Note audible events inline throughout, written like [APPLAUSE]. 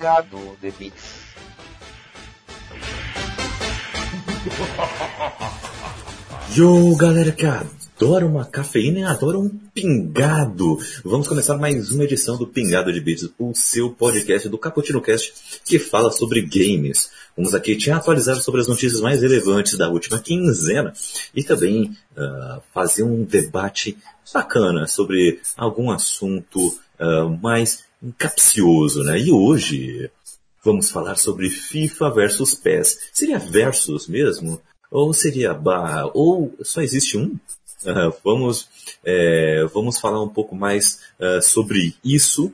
pingado de bits. Yo, galera que adora uma cafeína e adora um pingado. Vamos começar mais uma edição do Pingado de Bits, o seu podcast do Caputino Cast, que fala sobre games. Vamos aqui te atualizar sobre as notícias mais relevantes da última quinzena e também uh, fazer um debate bacana sobre algum assunto uh, mais capcioso, né? E hoje vamos falar sobre FIFA versus PES. Seria versus mesmo? Ou seria barra? Ou só existe um? Uh, [LAUGHS] vamos, é, vamos falar um pouco mais uh, sobre isso.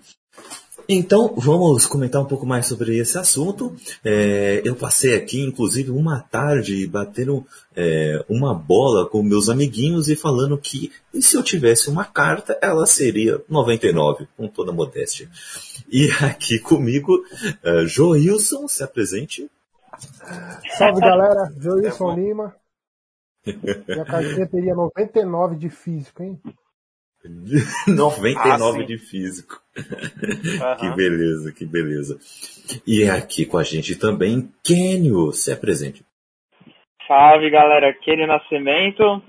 Então, vamos comentar um pouco mais sobre esse assunto. É, eu passei aqui, inclusive, uma tarde batendo é, uma bola com meus amiguinhos e falando que se eu tivesse uma carta, ela seria 99, com toda modéstia. E aqui comigo, uh, Joilson, se apresente. Salve galera, [LAUGHS] Joilson é Lima. Minha cartinha teria 99 de físico, hein? [LAUGHS] 99 ah, de físico. Uhum. Que beleza, que beleza. E é aqui com a gente também, Kênio, se apresente. Salve galera, Kênio Nascimento.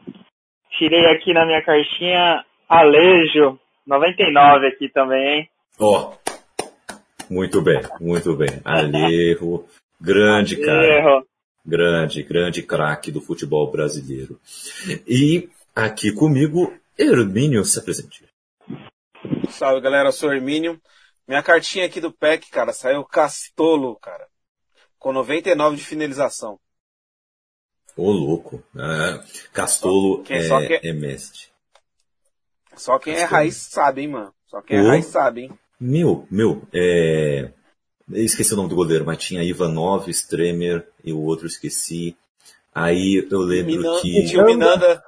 Tirei aqui na minha cartinha Alejo, 99 aqui também, hein? Ó, oh, muito bem, muito bem. Alejo, grande [LAUGHS] cara. Grande, grande craque do futebol brasileiro. E aqui comigo, Hermínio se apresente. Salve galera, eu sou Hermínio. Minha cartinha aqui do PEC, cara, saiu Castolo, cara. Com 99 de finalização. Ô, louco. É, Castolo quem, é, quem, é mestre. Só quem é Castolo. é raiz sabe, hein, mano. Só quem é raiz sabe, hein. Meu, meu, é... Esqueci o nome do goleiro, mas tinha Ivanov, Stremer e o outro esqueci. Aí eu lembro Minan, que... Tinha o Minanda.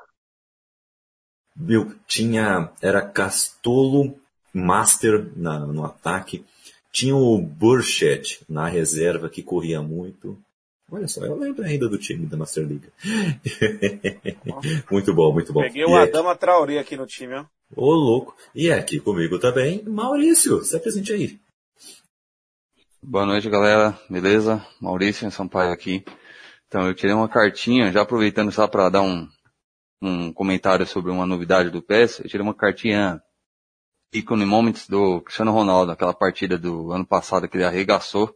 Meu, tinha... Era Castolo, Master na, no ataque. Tinha o Burchett na reserva que corria muito. Olha só, eu lembro ainda do time da Master League. muito bom, muito bom. Peguei o Adama Traoré aqui no time, ó. Ô, louco. E aqui comigo também, Maurício. Se apresente aí. Boa noite, galera. Beleza? Maurício Sampaio aqui. Então, eu tirei uma cartinha, já aproveitando só para dar um, um comentário sobre uma novidade do PES, eu tirei uma cartinha Icone Moments do Cristiano Ronaldo, aquela partida do ano passado que ele arregaçou.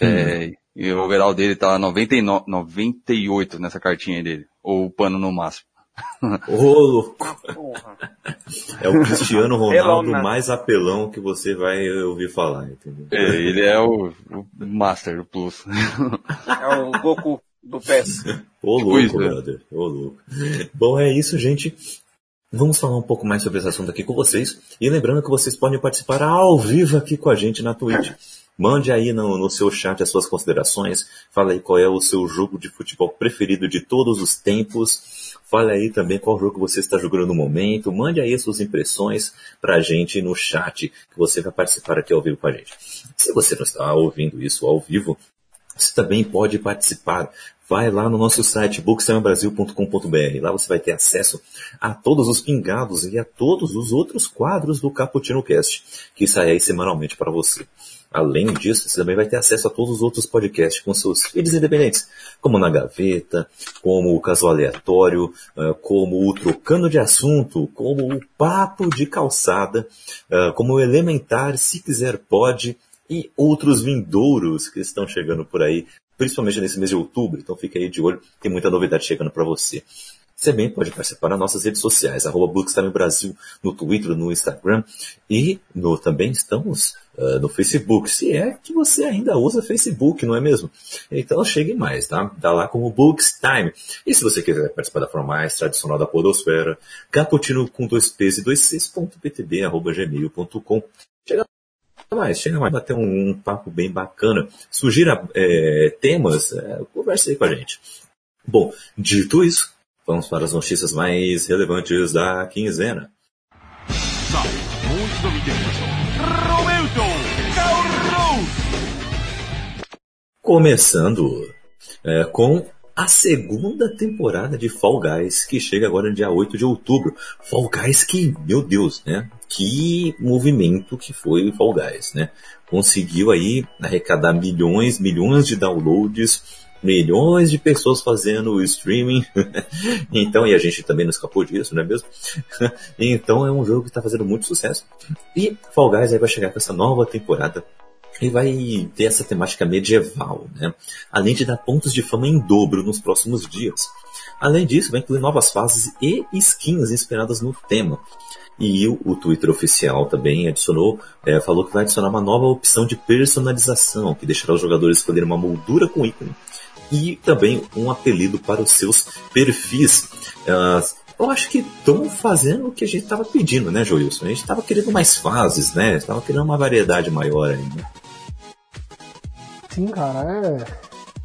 É, e o overall dele tá 99, 98 nessa cartinha dele. Ou o pano no máximo. Ô, louco! É o Cristiano Ronaldo mais apelão que você vai ouvir falar, entendeu? É, ele é o, o Master, o Plus. É o Goku do PES. [LAUGHS] Ô tipo louco, isso, né? brother. Ô louco. Bom, é isso, gente. Vamos falar um pouco mais sobre esse assunto aqui com vocês. E lembrando que vocês podem participar ao vivo aqui com a gente na Twitch. Mande aí no, no, seu chat as suas considerações. Fala aí qual é o seu jogo de futebol preferido de todos os tempos. Fale aí também qual jogo você está jogando no momento. Mande aí as suas impressões pra gente no chat, que você vai participar aqui ao vivo com a gente. Se você não está ouvindo isso ao vivo, você também pode participar. Vai lá no nosso site bookstamebrasil.com.br. Lá você vai ter acesso a todos os pingados e a todos os outros quadros do Caputino Cast, que saem aí semanalmente para você. Além disso, você também vai ter acesso a todos os outros podcasts com seus feeds independentes, como Na Gaveta, como o Caso Aleatório, eh, como o Trocando de Assunto, como o Papo de Calçada, eh, como o Elementar, Se Quiser Pode, e outros vindouros que estão chegando por aí, principalmente nesse mês de outubro, então fica aí de olho, tem muita novidade chegando para você. Você também pode participar nas nossas redes sociais, arroba Bookstime Brasil, no Twitter, no Instagram e no, também estamos uh, no Facebook, se é que você ainda usa Facebook, não é mesmo? Então chegue mais, tá? Tá lá como Bookstime. E se você quiser participar da forma mais tradicional da podosfera, caputino com dois p's e dois c's.ptb, arroba gmail.com. Chega mais, chega mais, bater um, um papo bem bacana. Sugira é, temas, é, converse aí com a gente. Bom, dito isso, Vamos para as notícias mais relevantes da quinzena. Começando é, com a segunda temporada de Fall Guys, que chega agora no dia 8 de outubro. Fall Guys que, meu Deus, né? Que movimento que foi o Fall Guys, né? Conseguiu aí arrecadar milhões, milhões de downloads, milhões de pessoas fazendo o streaming. [LAUGHS] então, e a gente também não escapou disso, não é mesmo? [LAUGHS] então é um jogo que está fazendo muito sucesso. E Fall Guys aí vai chegar com essa nova temporada e vai ter essa temática medieval, né? Além de dar pontos de fama em dobro nos próximos dias. Além disso, vai incluir novas fases e skins inspiradas no tema. E o, Twitter oficial também adicionou, é, falou que vai adicionar uma nova opção de personalização, que deixará os jogadores escolher uma moldura com ícone e também um apelido para os seus perfis. Uh, eu acho que estão fazendo o que a gente estava pedindo, né, Joilson? A gente estava querendo mais fases, né? Estava querendo uma variedade maior ainda. Sim, cara,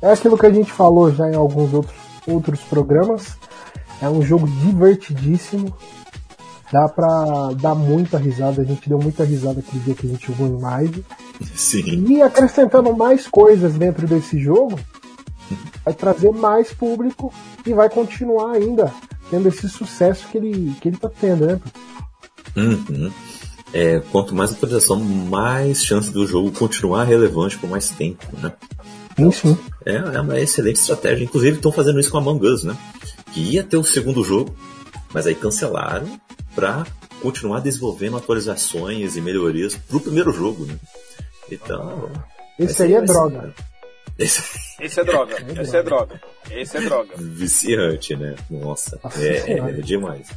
é... é aquilo que a gente falou já em alguns outros, outros programas. É um jogo divertidíssimo. Dá pra dar muita risada. A gente deu muita risada aquele dia que a gente jogou em live. Sim. E acrescentando mais coisas dentro desse jogo, vai trazer mais público e vai continuar ainda tendo esse sucesso que ele, que ele tá tendo, né? Uhum. É, quanto mais atualização, mais chance do jogo continuar relevante por mais tempo, né? Sim, sim. É, é uma excelente estratégia. Inclusive estão fazendo isso com a Among Us, né? Que ia ter o segundo jogo, mas aí cancelaram para continuar desenvolvendo atualizações e melhorias pro primeiro jogo, né? Então. Esse aí é droga. [LAUGHS] Esse... Esse é droga. [LAUGHS] Esse é droga. Esse é droga. Viciante, né? Nossa, é, é, é demais.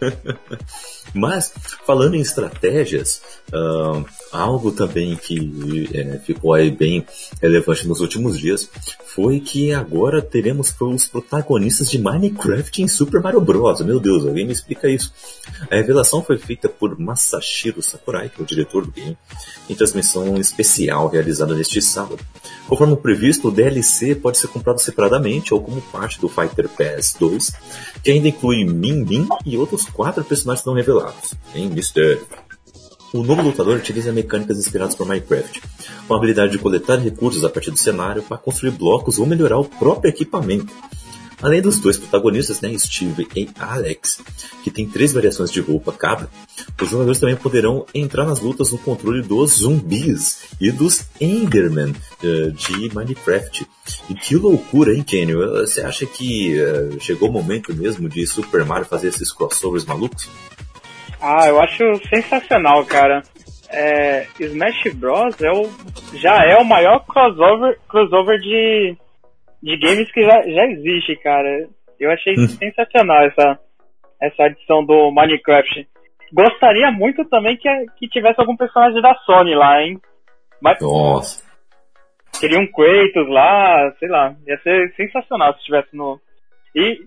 [LAUGHS] Mas, falando em estratégias, uh, algo também que é, ficou aí bem relevante nos últimos dias foi que agora teremos os protagonistas de Minecraft em Super Mario Bros. Meu Deus, alguém me explica isso. A revelação foi feita por Masashiro Sakurai, que é o diretor do game, em transmissão especial realizada neste sábado. Conforme previsto, o DLC pode ser comprado separadamente ou como parte do Fighter Pass 2, que ainda inclui Min Min e outros quatro personagens não revelados. Em mistério. O novo lutador utiliza mecânicas inspiradas por Minecraft, com a habilidade de coletar recursos a partir do cenário para construir blocos ou melhorar o próprio equipamento. Além dos dois protagonistas, né, Steve e Alex, que tem três variações de roupa cada, os jogadores também poderão entrar nas lutas no controle dos zumbis e dos Enderman uh, de Minecraft. E que loucura, hein, Kenny? Você acha que uh, chegou o momento mesmo de Super Mario fazer esses crossovers malucos? Ah, eu acho sensacional, cara. É, Smash Bros. É o, já é o maior crossover, crossover de, de games que já, já existe, cara. Eu achei hum. sensacional essa, essa adição do Minecraft. Gostaria muito também que, que tivesse algum personagem da Sony lá, hein? Mas, Nossa. Queria um Kratos lá, sei lá. Ia ser sensacional se estivesse no. E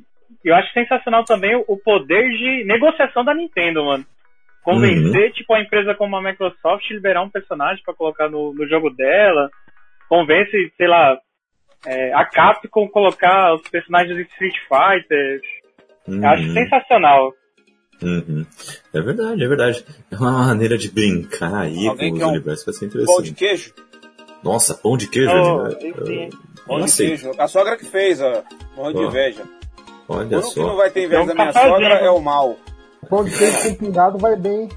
eu acho sensacional também o poder de negociação da Nintendo, mano. Convencer, uhum. tipo, a empresa como a Microsoft liberar um personagem para colocar no, no jogo dela. Convence, sei lá, é, a Capcom colocar os personagens de Street Fighter. Uhum. Eu acho sensacional. Uhum. É verdade, é verdade. É uma maneira de brincar aí Alguém com os universos que vai ser interessante. Pão de queijo? Nossa, pão de queijo, oh, né? Pão de queijo. A sogra que fez, ó. Morro de inveja. Olha só. O que não vai ter inveja da minha sogra é o mal. Pão de queijo com pingado vai bem.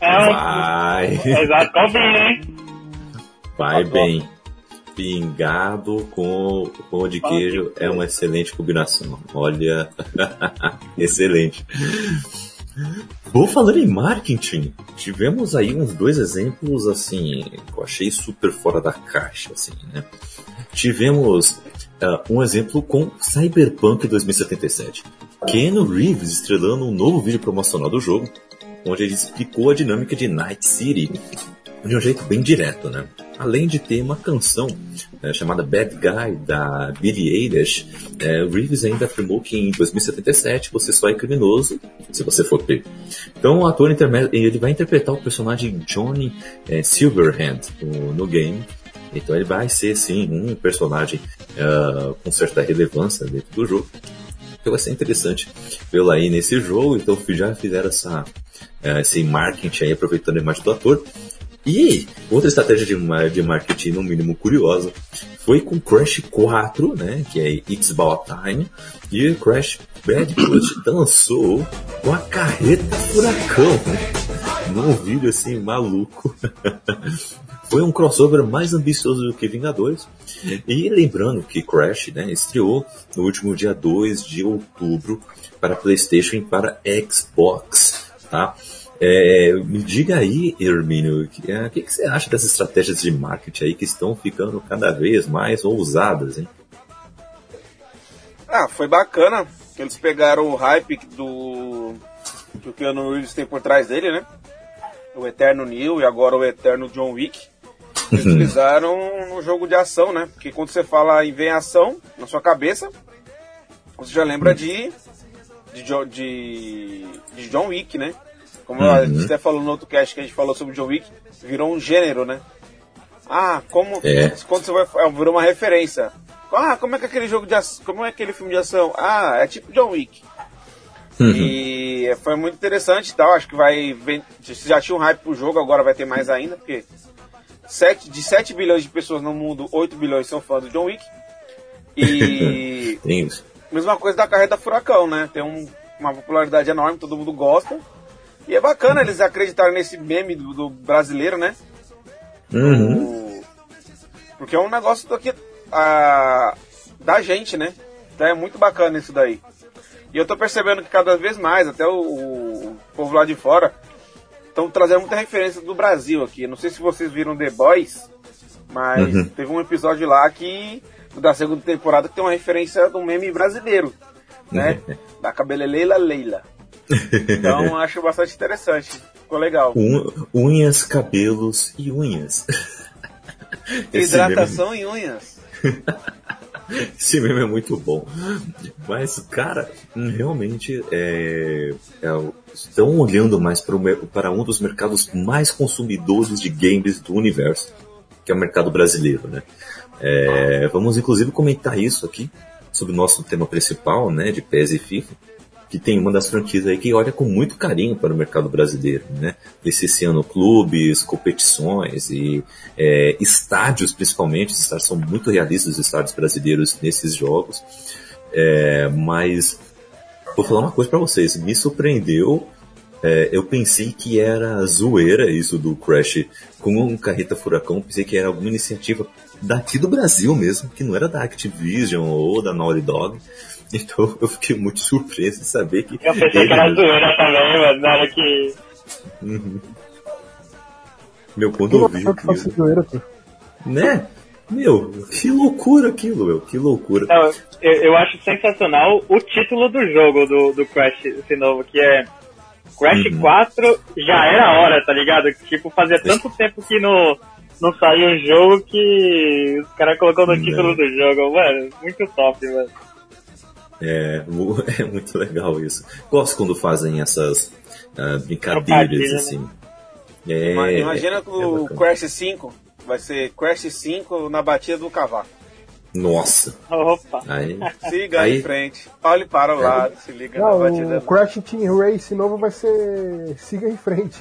É, vai. [LAUGHS] Exato, tá bem, hein? Vai bem. Pingado com pão de queijo é uma excelente combinação. Olha, [LAUGHS] excelente. Vou falando em marketing, tivemos aí uns dois exemplos assim, que eu achei super fora da caixa, assim, né? Tivemos uh, um exemplo com Cyberpunk 2077. Keanu Reeves estrelando um novo vídeo promocional do jogo, onde ele explicou a dinâmica de Night City de um jeito bem direto, né? Além de ter uma canção é, chamada Bad Guy, da Billie Eilish, é, Reeves ainda afirmou que em 2077 você só é criminoso se você for pego. Então o ator ele vai interpretar o personagem Johnny é, Silverhand no, no game, então ele vai ser sim um personagem uh, com certa relevância dentro do jogo. Então vai ser interessante vê-lo aí nesse jogo. Então já fizeram essa, uh, esse marketing aí aproveitando a imagem do ator. E outra estratégia de, de marketing, no mínimo curiosa, foi com Crash 4, né, que é It's About Time, e Crash Bandicoot [COUGHS] dançou com a carreta furacão, né, num vídeo assim maluco. [LAUGHS] foi um crossover mais ambicioso do que Vingadores. E lembrando que Crash né, estreou no último dia 2 de outubro para PlayStation e para Xbox. Tá? É, me diga aí, Hermínio, o que, que, você acha dessas estratégias de marketing aí que estão ficando cada vez mais ousadas, hein? Ah, foi bacana que eles pegaram o hype do que o Keanu Reeves tem por trás dele, né? O Eterno Neil e agora o Eterno John Wick. [LAUGHS] Eles utilizaram no jogo de ação, né? Porque quando você fala em vem ação na sua cabeça, você já lembra de de, de, de John Wick, né? Como uhum. a gente até falou no outro cast que a gente falou sobre John Wick, virou um gênero, né? Ah, como. É. Quando você vai. É, virou uma referência. Ah, como é que aquele jogo de ação. Como é aquele filme de ação? Ah, é tipo John Wick. Uhum. E foi muito interessante e tal. Acho que vai. Já tinha um hype pro jogo, agora vai ter mais ainda, porque 7, de 7 bilhões de pessoas no mundo, 8 bilhões são fãs do John Wick. E. [LAUGHS] Mesma coisa da carreta Furacão, né? Tem um, uma popularidade enorme, todo mundo gosta. E é bacana eles acreditarem nesse meme do, do brasileiro, né? Uhum. porque é um negócio do que, a, da gente, né? Então é muito bacana isso daí. E eu tô percebendo que cada vez mais, até o, o povo lá de fora, estão trazendo muita referência do Brasil aqui. Não sei se vocês viram The Boys, mas uhum. teve um episódio lá que da segunda temporada que tem uma referência um meme brasileiro, né? [LAUGHS] da cabeleleila Leila. Então [LAUGHS] acho bastante interessante. Ficou legal. unhas, cabelos e unhas. [LAUGHS] Hidratação meme... e unhas. [LAUGHS] Esse meme é muito bom. Mas, cara, realmente é, é, estão olhando mais para, o, para um dos mercados mais consumidores de games do universo, que é o mercado brasileiro, né? É, vamos inclusive comentar isso aqui sobre o nosso tema principal, né, de PES e FIFA que tem uma das franquias aí que olha com muito carinho para o mercado brasileiro, né? Licenciando clubes, competições e é, estádios, principalmente. Os estádios são muito realistas, os estádios brasileiros nesses jogos. É, mas vou falar uma coisa para vocês, me surpreendeu. É, eu pensei que era zoeira isso do Crash com um carreta furacão, pensei que era alguma iniciativa daqui do Brasil mesmo, que não era da Activision ou da Naughty Dog. [LAUGHS] Então eu fiquei muito surpreso de saber que. Eu pensei ele... que era zoeira também, mas na hora que. Uhum. Meu, quando eu vi aquilo. Né? Meu, que loucura aquilo, meu, que loucura. Não, eu, eu, acho sensacional o título do jogo do, do Crash, esse novo, que é Crash uhum. 4 já era a hora, tá ligado? Tipo, fazia tanto tempo que não, não saiu um jogo que os caras colocou no título do jogo, mano, muito top, mano. É, [LAUGHS] é muito legal isso. Gosto quando fazem essas uh, brincadeiras né? assim. É, Imagina que é o Crash 5 vai ser Crash 5 na batida do cavaco. Nossa. Opa. Aí, [LAUGHS] siga aí, em frente. Olhe para o é. lado, se liga Não, na batida. O Crash Team Race novo vai ser siga em frente.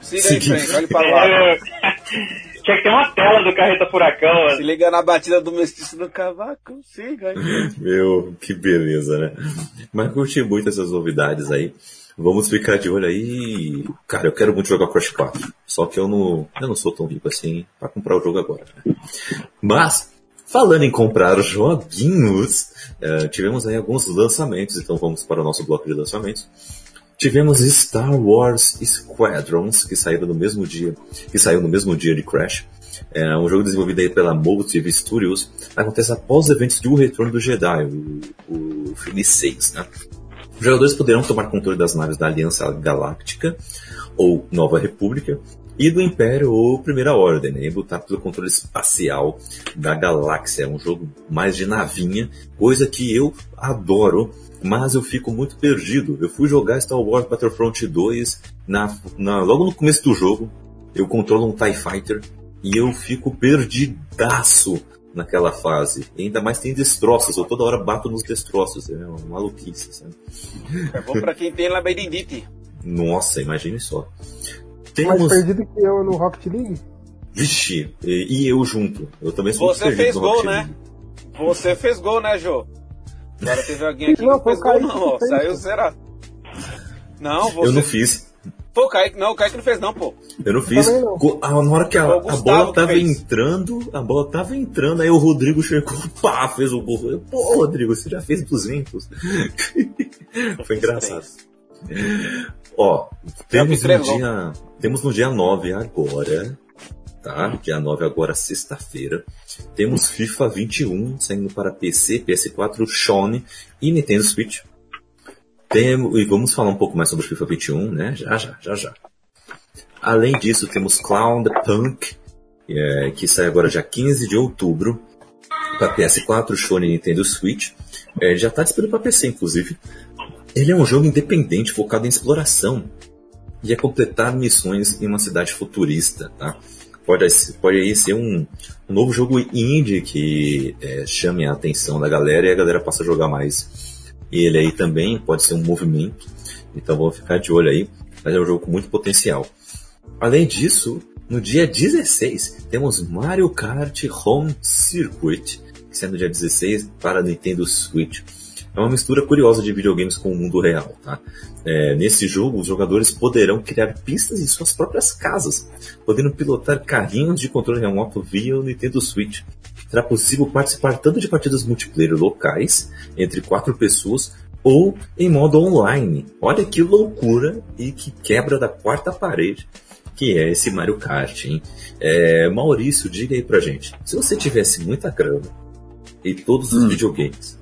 Siga, siga em frente, olhe para o lado. [LAUGHS] Tinha que ter uma tela do Carreta Furacão. Mano. Se liga na batida do mestiço do cavaco, siga aí. [LAUGHS] Meu, que beleza, né? Mas curti muito essas novidades aí. Vamos ficar de olho aí. Cara, eu quero muito jogar Crash 4. Só que eu não, eu não sou tão rico assim para comprar o jogo agora. Né? Mas, falando em comprar joguinhos, uh, tivemos aí alguns lançamentos, então vamos para o nosso bloco de lançamentos. Tivemos Star Wars Squadrons, que saíram no mesmo dia, que saiu no mesmo dia de Crash. É um jogo desenvolvido aí pela Motive Studios. Acontece após os eventos de O Retorno do Jedi, o, o filme 6, né? Os jogadores poderão tomar controle das naves da Aliança Galáctica, ou Nova República, e do Império ou Primeira Ordem, né? E lutar pelo controle espacial da galáxia. É um jogo mais de navinha, coisa que eu adoro mas eu fico muito perdido. Eu fui jogar Star Wars Battlefront 2 na, na, logo no começo do jogo. Eu controlo um TIE Fighter e eu fico perdidaço naquela fase. E ainda mais tem destroços, eu toda hora bato nos destroços. É uma maluquice, sabe? É bom pra quem tem labirintite. Nossa, imagine só. Temos... Mais perdido que eu no Rocket League? Vixe, e, e eu junto. Eu também sou Você fez gol, Rocket né? League. Você fez gol, né, Jô? Agora teve alguém aqui que Não, não foi fez o gol, Kaique não, ó. que fez, Saiu zerado. Não, você. Eu não fiz. Pô, o Kaique, não, o Kaique não fez, não, pô. Eu não fiz. Não. Na hora que a, a bola que tava entrando, a bola tava entrando, aí o Rodrigo chegou, [LAUGHS] pá, fez o gol. Eu, Pô, Rodrigo, você já fez 200. [LAUGHS] Foi engraçado. Ó, temos no, dia, temos no dia 9 agora, tá? Dia 9 agora, sexta-feira. Temos FIFA 21 saindo para PC, PS4, Sony e Nintendo Switch. Temo, e vamos falar um pouco mais sobre FIFA 21, né? Já, já, já, já. Além disso, temos Clown the Punk, é, que sai agora dia 15 de outubro, para PS4, Sony e Nintendo Switch. É, já está disponível para PC, inclusive. Ele é um jogo independente focado em exploração e é completar missões em uma cidade futurista, tá? Pode, pode aí ser um, um novo jogo indie que é, chame a atenção da galera e a galera passa a jogar mais. E ele aí também pode ser um movimento, então vamos ficar de olho aí, mas é um jogo com muito potencial. Além disso, no dia 16 temos Mario Kart Home Circuit, que sai no dia 16 para Nintendo Switch. É uma mistura curiosa de videogames com o mundo real, tá? É, nesse jogo, os jogadores poderão criar pistas em suas próprias casas, podendo pilotar carrinhos de controle remoto via o Nintendo Switch. Será possível participar tanto de partidas multiplayer locais, entre quatro pessoas, ou em modo online. Olha que loucura e que quebra da quarta parede que é esse Mario Kart, hein? É, Maurício, diga aí pra gente, se você tivesse muita grana e todos os Hum. videogames,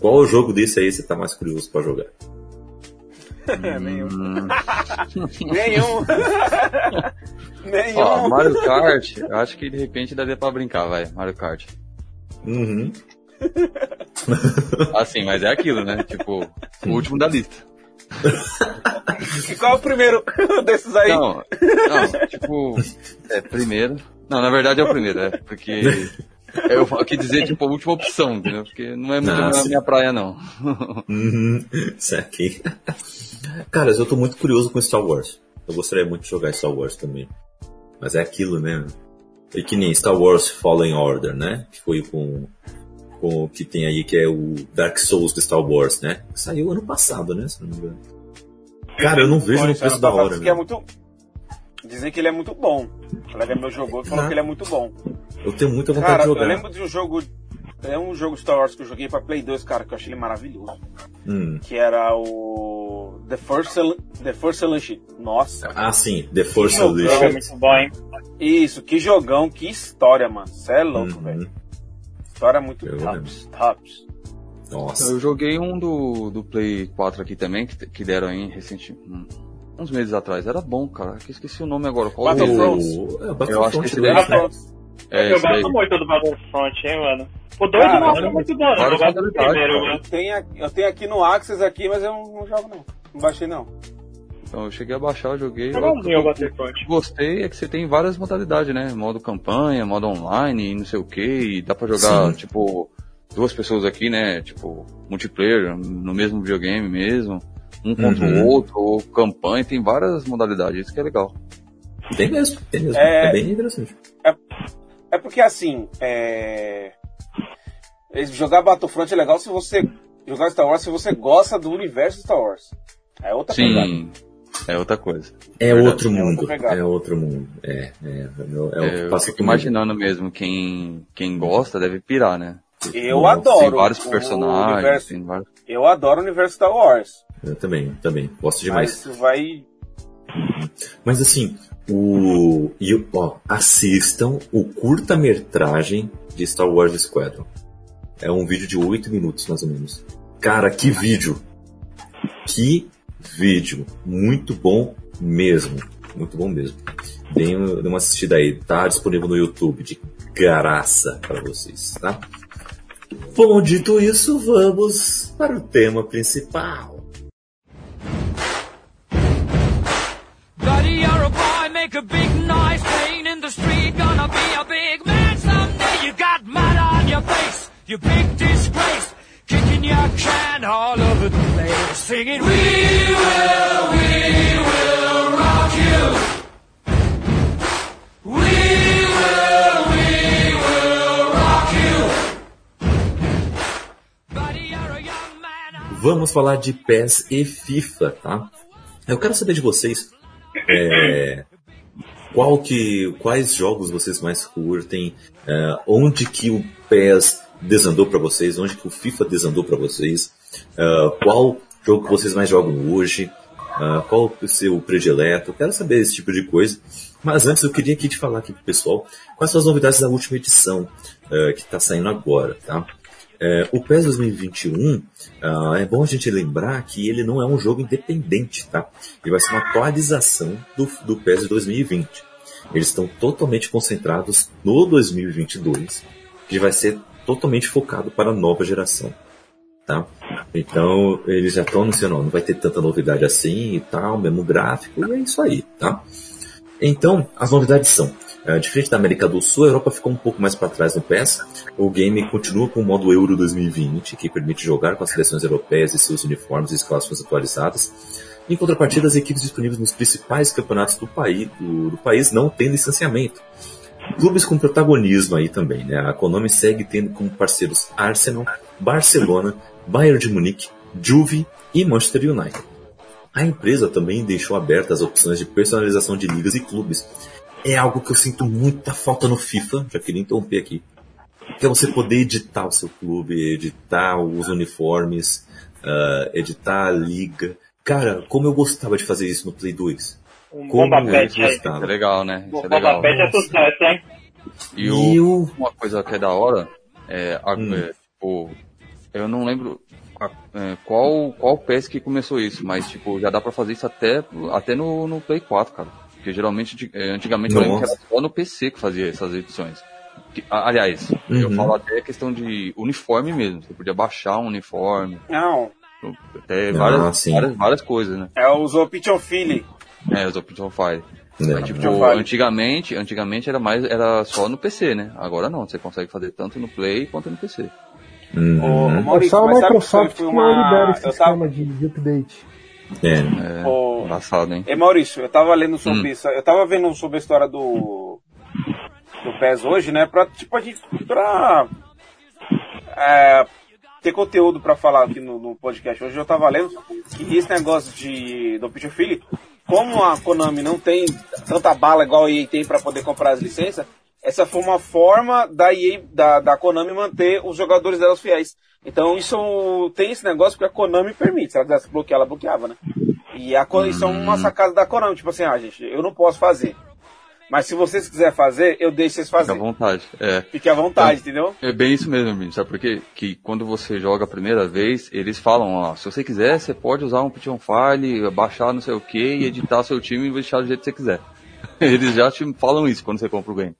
qual jogo desse aí você tá mais curioso pra jogar? [LAUGHS] Nenhum. Hum. [LAUGHS] Nenhum. [LAUGHS] Nenhum. Ó, Mario Kart, eu acho que de repente daria pra brincar, vai, Mario Kart. Uhum. Assim, mas é aquilo, né? Tipo, o último da lista. E qual é o primeiro desses aí? Não, não, tipo, é, primeiro. Não, na verdade é o primeiro, é, porque eu quis dizer, tipo, a última opção, entendeu? Porque não é muito Ah, a minha praia, não. Uhum. Isso aqui. Caras, eu tô muito curioso com Star Wars. Eu gostaria muito de jogar Star Wars também. Mas é aquilo, né? É que nem Star Wars Fallen Order, né? Que foi com, com o que tem aí, que é o Dark Souls de Star Wars, né? Saiu ano passado, né? Se não me engano. Cara, eu não vejo no Pois, preço da hora, que é né? muito. Dizem que ele é muito bom. O colega meu jogou e falou Ah. que ele é muito bom. Eu tenho muita vontade Cara, de eu jogar. lembro de um jogo. É um jogo Star Wars que eu joguei pra Play 2, cara, que eu achei ele maravilhoso. Hum. Que era o. The First, Sal- The First Salute. Nossa. Ah, sim, The Force jogo é Unleashed. muito bom, hein? Isso, que jogão, que história, mano. Cê é louco, Uhum. velho. História muito Eu tops, tops. Nossa. Eu joguei um do, do Play 4 aqui também, que, que deram aí recente, hum, uns meses atrás. Era bom, cara. que Esqueci o nome agora. Qual Battlefront. O... É, Eu acho que esse daí- né? Battlefront. É, eu gosto muito do Battlefront, hein, mano. O 2 Cara, eu não acho muito bom. Eu gosto do primeiro, mano. Eu tenho, aqui- eu tenho aqui no Access aqui, mas eu não, não jogo não. Não baixei não. Então, eu cheguei a baixar, joguei. eu- Legalzinho o eu- Battlefront. gostei é que você tem várias modalidades, né? Modo campanha, modo online, não sei o que, e dá pra jogar, Sim. tipo, duas pessoas aqui, né? Tipo, multiplayer, no mesmo videogame mesmo, um contra Uhum. o outro, ou campanha, tem várias modalidades, isso que é legal. Tem mesmo, tem mesmo. É- É, bem interessante. É porque assim, é... jogar Battlefront é legal se você jogar Star Wars se você gosta do universo Star Wars. É outra pegada. Sim, é outra coisa. É Verdade, outro é mundo. pegada. É outro mundo. É, é, é, é É, eu fico imaginando mesmo, quem, quem gosta deve pirar, né? Eu Nossa, adoro. tem vários personagens, universo- tem vários... Eu adoro o universo Star Wars. Eu também, também. Gosto demais. Mas vai. Mas assim, o. E, o- ó, assistam o curta-metragem de Star Wars Squadron. É um vídeo de 8 minutos, mais ou menos. Cara, que vídeo! Que vídeo! Muito bom mesmo. Muito bom mesmo. Dê uma dê uma assistida aí. Tá disponível no YouTube de graça para vocês, tá? Bom, dito isso, vamos para o tema principal. Buddy, you're a boy, make vamos falar de PES e FIFA, tá? Eu quero saber de vocês é, qual que, quais jogos vocês mais curtem, é, onde que o PES desandou para vocês, onde que o FIFA desandou para vocês, é, qual jogo que vocês mais jogam hoje, é, qual o seu predileto, quero saber esse tipo de coisa. Mas antes eu queria aqui te falar aqui pro pessoal quais são as novidades da última edição uh, que está saindo agora, tá? Uh, o PES 2021 uh, é bom a gente lembrar que ele não é um jogo independente, tá? Ele vai ser uma atualização do, do PES 2020. Eles estão totalmente concentrados no 2022, que vai ser totalmente focado para a nova geração, tá? Então eles já estão anunciando, ó, não vai ter tanta novidade assim e tal, mesmo gráfico e é isso aí, tá? Então, as novidades são, uh, diferente da América do Sul, a Europa ficou um pouco mais para trás no PES. O game continua com o modo Euro 2020, que permite jogar com as seleções europeias e seus uniformes e escalações atualizadas. Em contrapartida, as equipes disponíveis nos principais campeonatos do país, do, do país não têm licenciamento. Clubes com protagonismo aí também, né? A Konami segue tendo como parceiros Arsenal, Barcelona, Bayern de Munique, Juve e Manchester United. A empresa também deixou abertas as opções de personalização de ligas e clubes. É algo que eu sinto muita falta no FIFA, já queria interromper aqui. Que é você poder editar o seu clube, editar os uniformes, uh, editar a liga. Cara, como eu gostava de fazer isso no Play 2. Um Como bomba eu pet aí. gostava. É legal, né? Isso é bomba legal. pet é sucesso, hein? E, o, E o- uma coisa que é da hora é, a- Hum. é, tipo, eu não lembro a- é, qual qual PES que começou isso, mas tipo, já dá pra fazer isso até, até no, no Play 4, cara. Porque geralmente, é, antigamente eu lembro que Nossa. era só no PC que fazia essas edições. Que- a- aliás, eu Uhum. falo até questão de uniforme mesmo. Você podia baixar um uniforme, Não, até Ah, várias, sim. várias, várias coisas, né? é o Zopition Philly. É, os. Né? Mas, tipo, antigamente, antigamente era mais, era só no PC, né? Agora não, você consegue fazer tanto no Play quanto no PC. Uhum. Ô, É Maurício, só a que Microsoft que não libera esse Eu tava, sistema de, de update. É. É, engraçado, hein? Ei, Maurício, eu tava lendo sobre Hum. isso. Eu tava vendo sobre a história do. do PES hoje, né? Pra, tipo, a gente. pra. é, ter conteúdo pra falar aqui no, no podcast. Hoje eu tava lendo que esse negócio de. do Philly, como a Konami não tem tanta bala igual a EA tem pra poder comprar as licenças, essa foi uma forma da EA, da, da Konami manter os jogadores delas fiéis. Então isso tem esse negócio que a Konami permite. Se ela quisesse bloquear, ela bloqueava, né? E a, isso é uma sacada da Konami, tipo assim, ah, gente, eu não posso fazer. Mas se vocês quiserem fazer, eu deixo vocês Fica à fazerem. vontade. É. Fique à vontade, entendeu? É bem isso mesmo, amigo. Sabe por quê? Que quando você joga a primeira vez, eles falam, ó, se você quiser, você pode usar um Pigeon File, baixar não sei o que e editar seu time e deixar do jeito que você quiser. [LAUGHS] Eles já te falam isso quando você compra o game.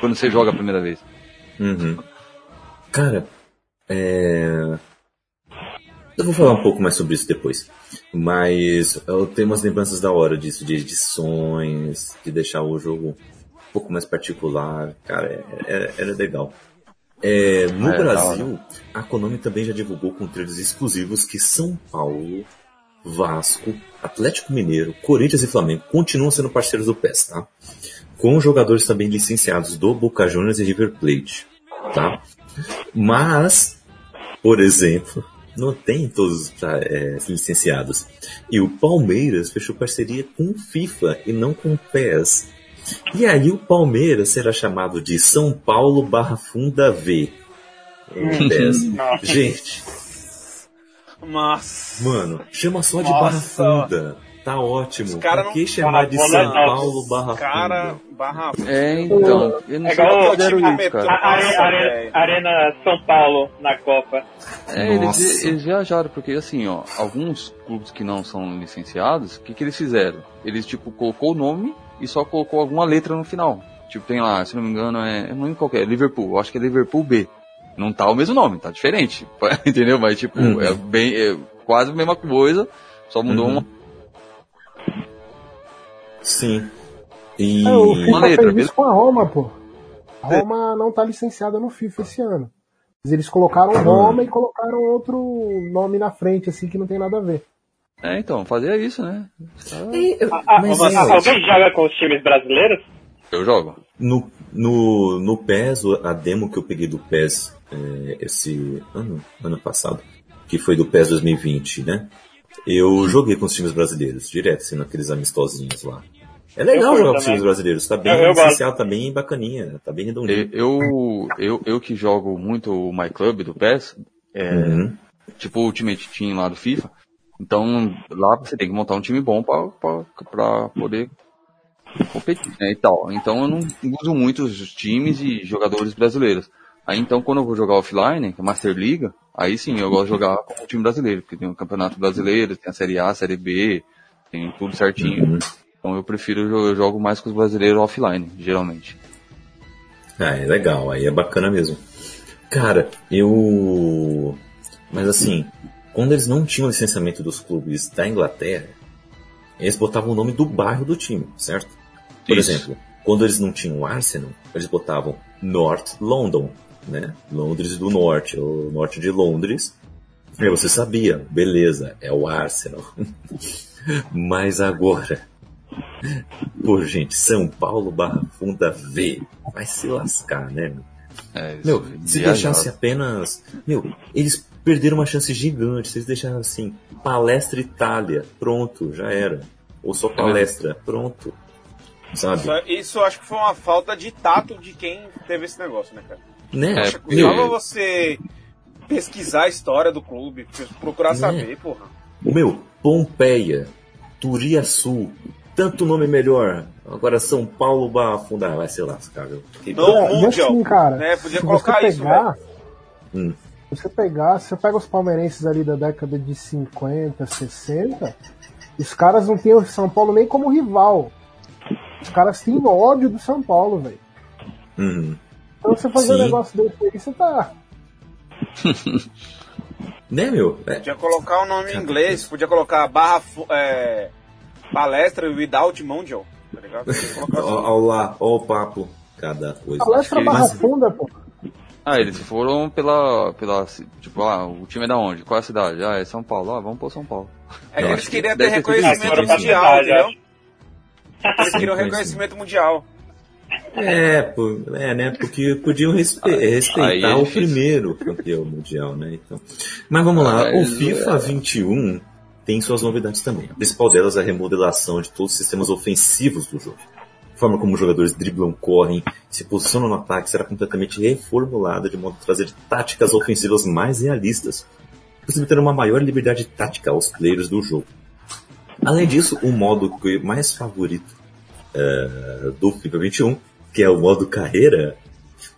Quando você joga a primeira vez. Uhum. Cara, é... eu vou falar um pouco mais sobre isso depois. Mas eu tenho umas lembranças da hora disso, de edições, de deixar o jogo um pouco mais particular. Cara, é- é- era legal. É, no É, da Brasil, a Konami também já divulgou com trailers exclusivos que São Paulo, Vasco, Atlético Mineiro, Corinthians e Flamengo continuam sendo parceiros do PES, tá? Com jogadores também licenciados do Boca Juniors e River Plate, tá? Mas, por exemplo, não tem todos tá, é, licenciados. E o Palmeiras fechou parceria com o FIFA e não com o PES. E aí o Palmeiras será chamado de São Paulo barra Funda V. PES. [LAUGHS] Nossa. Gente, mano, chama só de Nossa. barra Funda. Tá ótimo. Os cara Pra que não- chamar de São não. Paulo barra Cara, Funda? barra. É, então. Eu não É sei igual fizeram time isso, da cara. A- Are- Nossa, Are- velho. Arena São Paulo na Copa. É, eles, eles viajaram, porque assim, ó, alguns clubes que não são licenciados, o que, que eles fizeram? Eles, tipo, colocou o nome e só colocou alguma letra no final. Tipo, tem lá, se não me engano, é. Eu não lembro qual que é, Liverpool, eu acho que é Liverpool B. Não tá o mesmo nome, tá diferente. [LAUGHS] Entendeu? Mas, tipo, Uhum. é bem. É quase a mesma coisa, só mudou Uhum. uma. Sim. E. É, o FIFA letra, fez isso com a Roma, pô. A Roma não tá licenciada no FIFA esse ano. Mas eles colocaram Roma e colocaram outro nome na frente, assim, que não tem nada a ver. É, então, fazia isso, né? Ah, Mas mas é, alguém joga com os times brasileiros? Eu jogo. No, no, no PES, a demo que eu peguei do PES é, esse ano, ano passado, que foi do PES 2020, né? Eu joguei com os times brasileiros, direto, assim, naqueles amistosinhos lá. É legal jogar com os times brasileiros, tá bem Eu- eu tá bem bacaninha, tá bem redondinho. Eu, eu, eu que jogo muito o My Club do PES, é, Uhum. tipo o Ultimate Team lá do FIFA, então lá você tem que montar um time bom pra, pra, pra poder competir, né, e tal. Então eu não uso muito os times e jogadores brasileiros. Aí então quando eu vou jogar offline, que é Master Liga, aí sim eu gosto de jogar com o time brasileiro, porque tem o Campeonato Brasileiro, tem a Série A, a Série B, tem tudo certinho. Uhum. Então eu prefiro, eu jogo mais com os brasileiros offline, geralmente. Ah, é legal, aí é bacana mesmo. Cara, eu. Mas assim, quando eles não tinham licenciamento dos clubes da Inglaterra, eles botavam o nome do bairro do time, certo? Por Isso. exemplo, quando eles não tinham Arsenal, eles botavam North London, né? Londres do Norte, ou Norte de Londres. E aí você sabia, beleza, é o Arsenal. [LAUGHS] Mas agora, pô, gente, São Paulo barra Funda V, vai se lascar, né? meu? É, isso Meu, é se deixasse apenas. Meu, eles perderam uma chance gigante. Se eles deixaram assim, palestra Itália, pronto, já era. Ou só palestra, pronto. Sabe? Isso, isso eu acho que foi uma falta de tato de quem teve esse negócio, né, cara? Né? É, Poxa, porque- custava você pesquisar a história do clube, procurar Né? saber, porra. O meu, Pompeia, Turiaçu, tanto nome melhor. Agora São Paulo barra Funda, vai se lascar, viu? Que- Não, É, e assim, cara, né? Podia se colocar você isso, pegar. Hum. se você pegar, se você pega os palmeirenses ali da década de 50, 60, os caras não têm o São Paulo nem como rival. Os caras têm ódio do São Paulo, velho. Uhum. Então você fazer um Sim. negócio desse aí, você tá. [LAUGHS] Né, meu? É, Podia colocar o nome em inglês, podia colocar barra é, palestra without Mundial. Tá ligado? Ó, assim. lá, ó o papo, cada coisa. Palestra barra Mas- funda, pô. Ah, eles foram pela, pela, tipo, ah, o time é da onde? Qual é a cidade? Ah, é São Paulo. Ah, vamos pôr São Paulo. É que eles queriam que ter reconhecimento né? mundial, entendeu? Eles queriam reconhecimento mundial. É, pô, é, né? Porque podiam respe- Aí respeitar é o difícil. primeiro campeão mundial, né? Então. Mas vamos lá, o Mas, FIFA 21 tem suas novidades também. A principal delas é a remodelação de todos os sistemas ofensivos do jogo. A forma como os jogadores driblam, correm, se posicionam no ataque será completamente reformulada de modo a trazer táticas ofensivas mais realistas, possibilitando uma maior liberdade tática aos players do jogo. Além disso, o modo mais favorito eh, do FIFA 21, que é o modo carreira,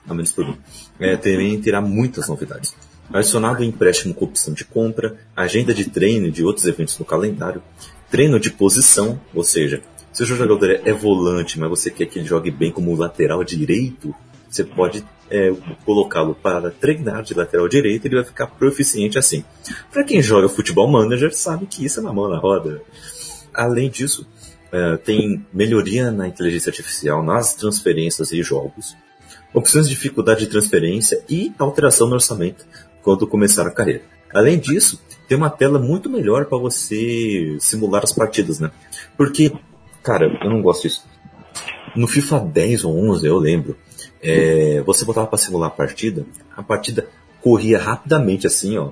a menos por mim, é, também terá muitas novidades. Adicionado o empréstimo com opção de compra, agenda de treino e de outros eventos no calendário, treino de posição, ou seja, se o jogador é- volante, mas você quer que ele jogue bem como lateral direito, você pode é, colocá-lo para treinar de lateral direito e ele vai ficar proficiente assim. Para quem joga futebol manager, sabe que isso é uma mão na roda. Além disso, é, tem melhoria na inteligência artificial nas transferências e jogos, opções de dificuldade de transferência e alteração no orçamento quando começar a carreira. Além disso, tem uma tela muito melhor para você simular as partidas, né? Porque, cara, eu não gosto disso. No FIFA 10 ou 11, eu lembro, é, você botava para simular a partida, a partida corria rapidamente assim, ó,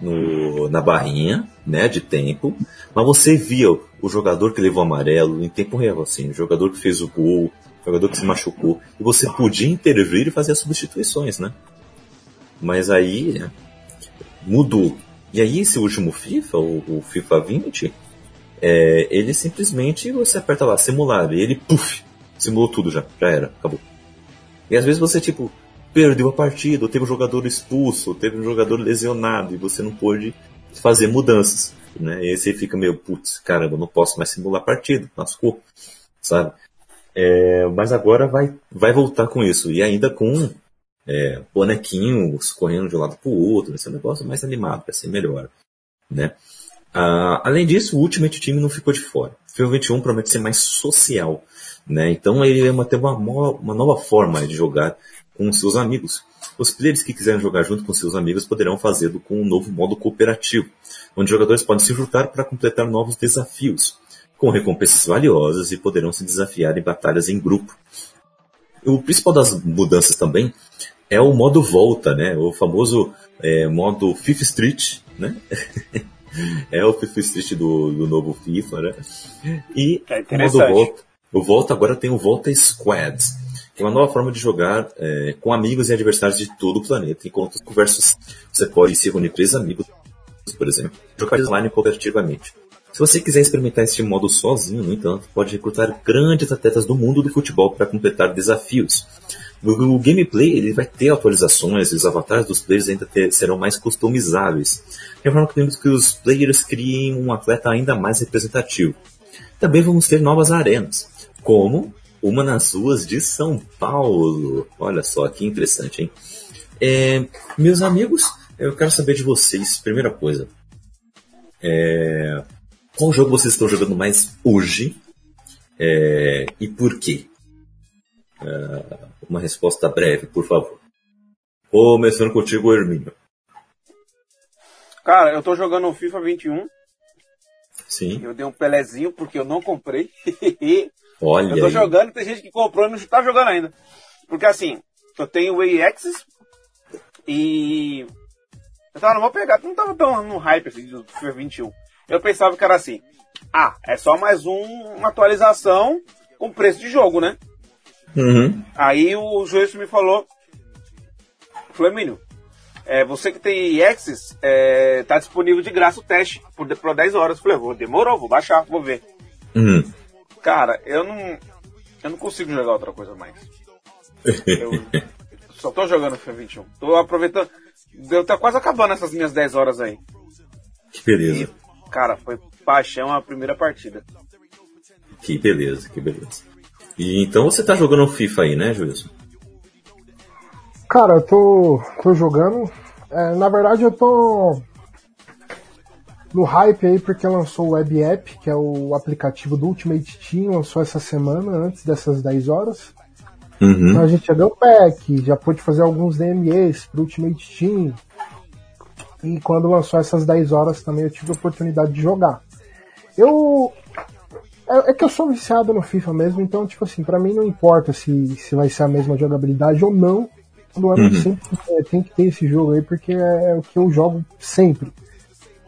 no- na barrinha, né, de tempo, mas você via o jogador que levou amarelo em tempo real, assim, o jogador que fez o gol, o jogador que se machucou, e você podia intervir e fazer as substituições, né? Mas aí é, mudou. E aí esse último FIFA, o, o FIFA 20, é, ele simplesmente você aperta lá, simular, e ele, puf, simulou tudo já, já era, acabou. E às vezes você, tipo, perdeu a partida, ou teve um jogador expulso, ou teve um jogador lesionado, e você não pôde fazer mudanças, né? E aí você fica meio, putz, caramba, não posso mais simular partida, lascou, sabe? É, mas agora vai, vai voltar com isso, e ainda com é, bonequinhos correndo de um lado pro outro, esse é um negócio mais animado, vai ser melhor, né? Ah, além disso, o Ultimate Team não ficou de fora. O FIFA 21 promete ser mais social, né? Então ele vai ter uma, uma nova forma de jogar com seus amigos. Os players que quiserem jogar junto com seus amigos poderão fazê-lo com um novo modo cooperativo, onde jogadores podem se juntar para completar novos desafios, com recompensas valiosas e poderão se desafiar em batalhas em grupo. O principal das mudanças também é o modo volta, né? O famoso é, modo Fifth Street, né? [LAUGHS] é o Fifth Street do, do novo FIFA, né? E É o modo volta, o volta agora tem o Volta Squad, que é uma nova forma de jogar é, com amigos e adversários de todo o planeta, enquanto versus você pode se reunir três amigos, por exemplo, jogar online cooperativamente. Se você quiser experimentar esse modo sozinho, no entanto, pode recrutar grandes atletas do mundo do futebol para completar desafios. O, o gameplay ele vai ter atualizações os avatares dos players ainda ter- serão mais customizáveis. De forma que que os players criem um atleta ainda mais representativo. Também vamos ter novas arenas, como uma nas ruas de São Paulo. Olha só que interessante, hein? É, meus amigos, eu quero saber de vocês, primeira coisa. É, qual jogo vocês estão jogando mais hoje? É, e por quê? É, uma resposta breve, por favor. Começando contigo, Hermínio. Cara, eu tô jogando o FIFA 21. Sim. Eu dei um pelezinho porque eu não comprei. [LAUGHS] Olha eu tô aí. jogando, tem gente que comprou e não tá jogando ainda. Porque assim, eu tenho o AXs e. Eu tava, não vou pegar, não tava tão no hype assim do FIFA 21. Eu pensava que era assim. Ah, é só mais um- uma atualização com preço de jogo, né? Uhum. Aí o juiz me falou, Flamínio, é, você que tem EXs, é, tá disponível de graça o teste por, por 10 horas. Eu falei, vou, demorou, vou baixar, vou ver. Uhum. Cara, eu não, eu não consigo jogar outra coisa mais. [LAUGHS] Eu só tô jogando FIFA 21. Tô aproveitando, eu tá quase acabando essas minhas 10 horas aí. Que beleza. E, cara, foi paixão a primeira partida. Que beleza, que beleza. E então você tá jogando FIFA aí, né, Juilson? Cara, eu tô, tô jogando. é, na verdade, eu tô no hype aí porque lançou o Web App, que é o aplicativo do Ultimate Team, lançou essa semana, antes dessas 10 horas. Uhum. Então a gente já deu pack, já pôde fazer alguns DMEs pro Ultimate Team. E quando lançou essas 10 horas também eu tive a oportunidade de jogar. Eu. É, é que eu sou viciado no FIFA mesmo, então, tipo assim, pra mim não importa se, se vai ser a mesma jogabilidade ou não. Todo ano Uhum. sempre é, tem que ter esse jogo aí, porque é o que eu jogo sempre.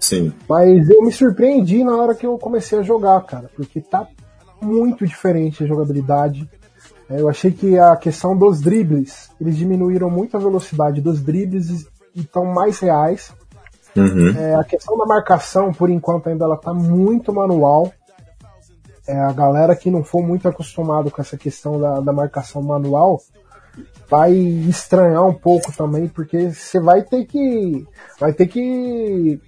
Sim. Mas eu me surpreendi na hora que eu comecei a jogar, cara, porque tá muito diferente a jogabilidade. É, Eu achei que a questão dos dribles, eles diminuíram muito a velocidade dos dribles e estão mais reais. Uhum. É, a questão da marcação, por enquanto, ainda ela tá muito manual. É, a galera que não for muito acostumado com essa questão da, da marcação manual vai estranhar um pouco também, porque você vai ter que. Vai ter que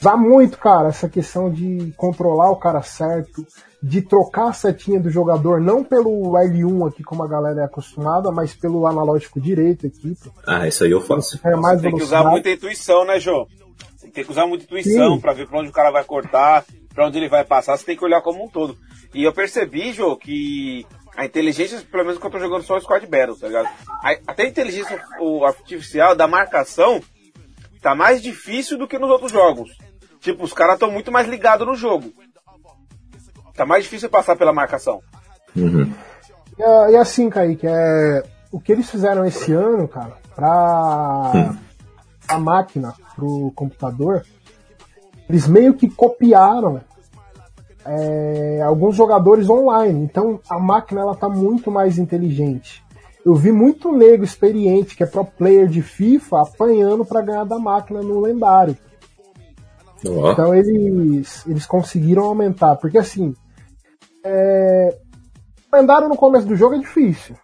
usar muito, cara, essa questão de controlar o cara certo, de trocar a setinha do jogador, não pelo L1 aqui como a galera é acostumada, mas pelo analógico direito aqui. Ah, isso aí eu faço. É mais Tem que usar muita intuição, né, Jô? Tem que usar muita intuição pra ver pra onde o cara vai cortar, pra onde ele vai passar, você tem que olhar como um todo. E eu percebi, Jô, que a inteligência, pelo menos quando eu tô jogando só o Squad Battle, tá ligado? A- Até a inteligência o artificial da marcação tá mais difícil do que nos outros jogos. Tipo, os caras estão muito mais ligados no jogo. Tá mais difícil passar pela marcação. Uhum. E, e assim, Kaique, é, o que eles fizeram esse ano, cara, pra a máquina, pro computador, eles meio que copiaram é, alguns jogadores online. Então a máquina ela tá muito mais inteligente. Eu vi muito nego experiente, que é pro player de FIFA, apanhando pra ganhar da máquina no lendário. Então eles, eles conseguiram aumentar, porque assim, é, lendário no começo do jogo é difícil.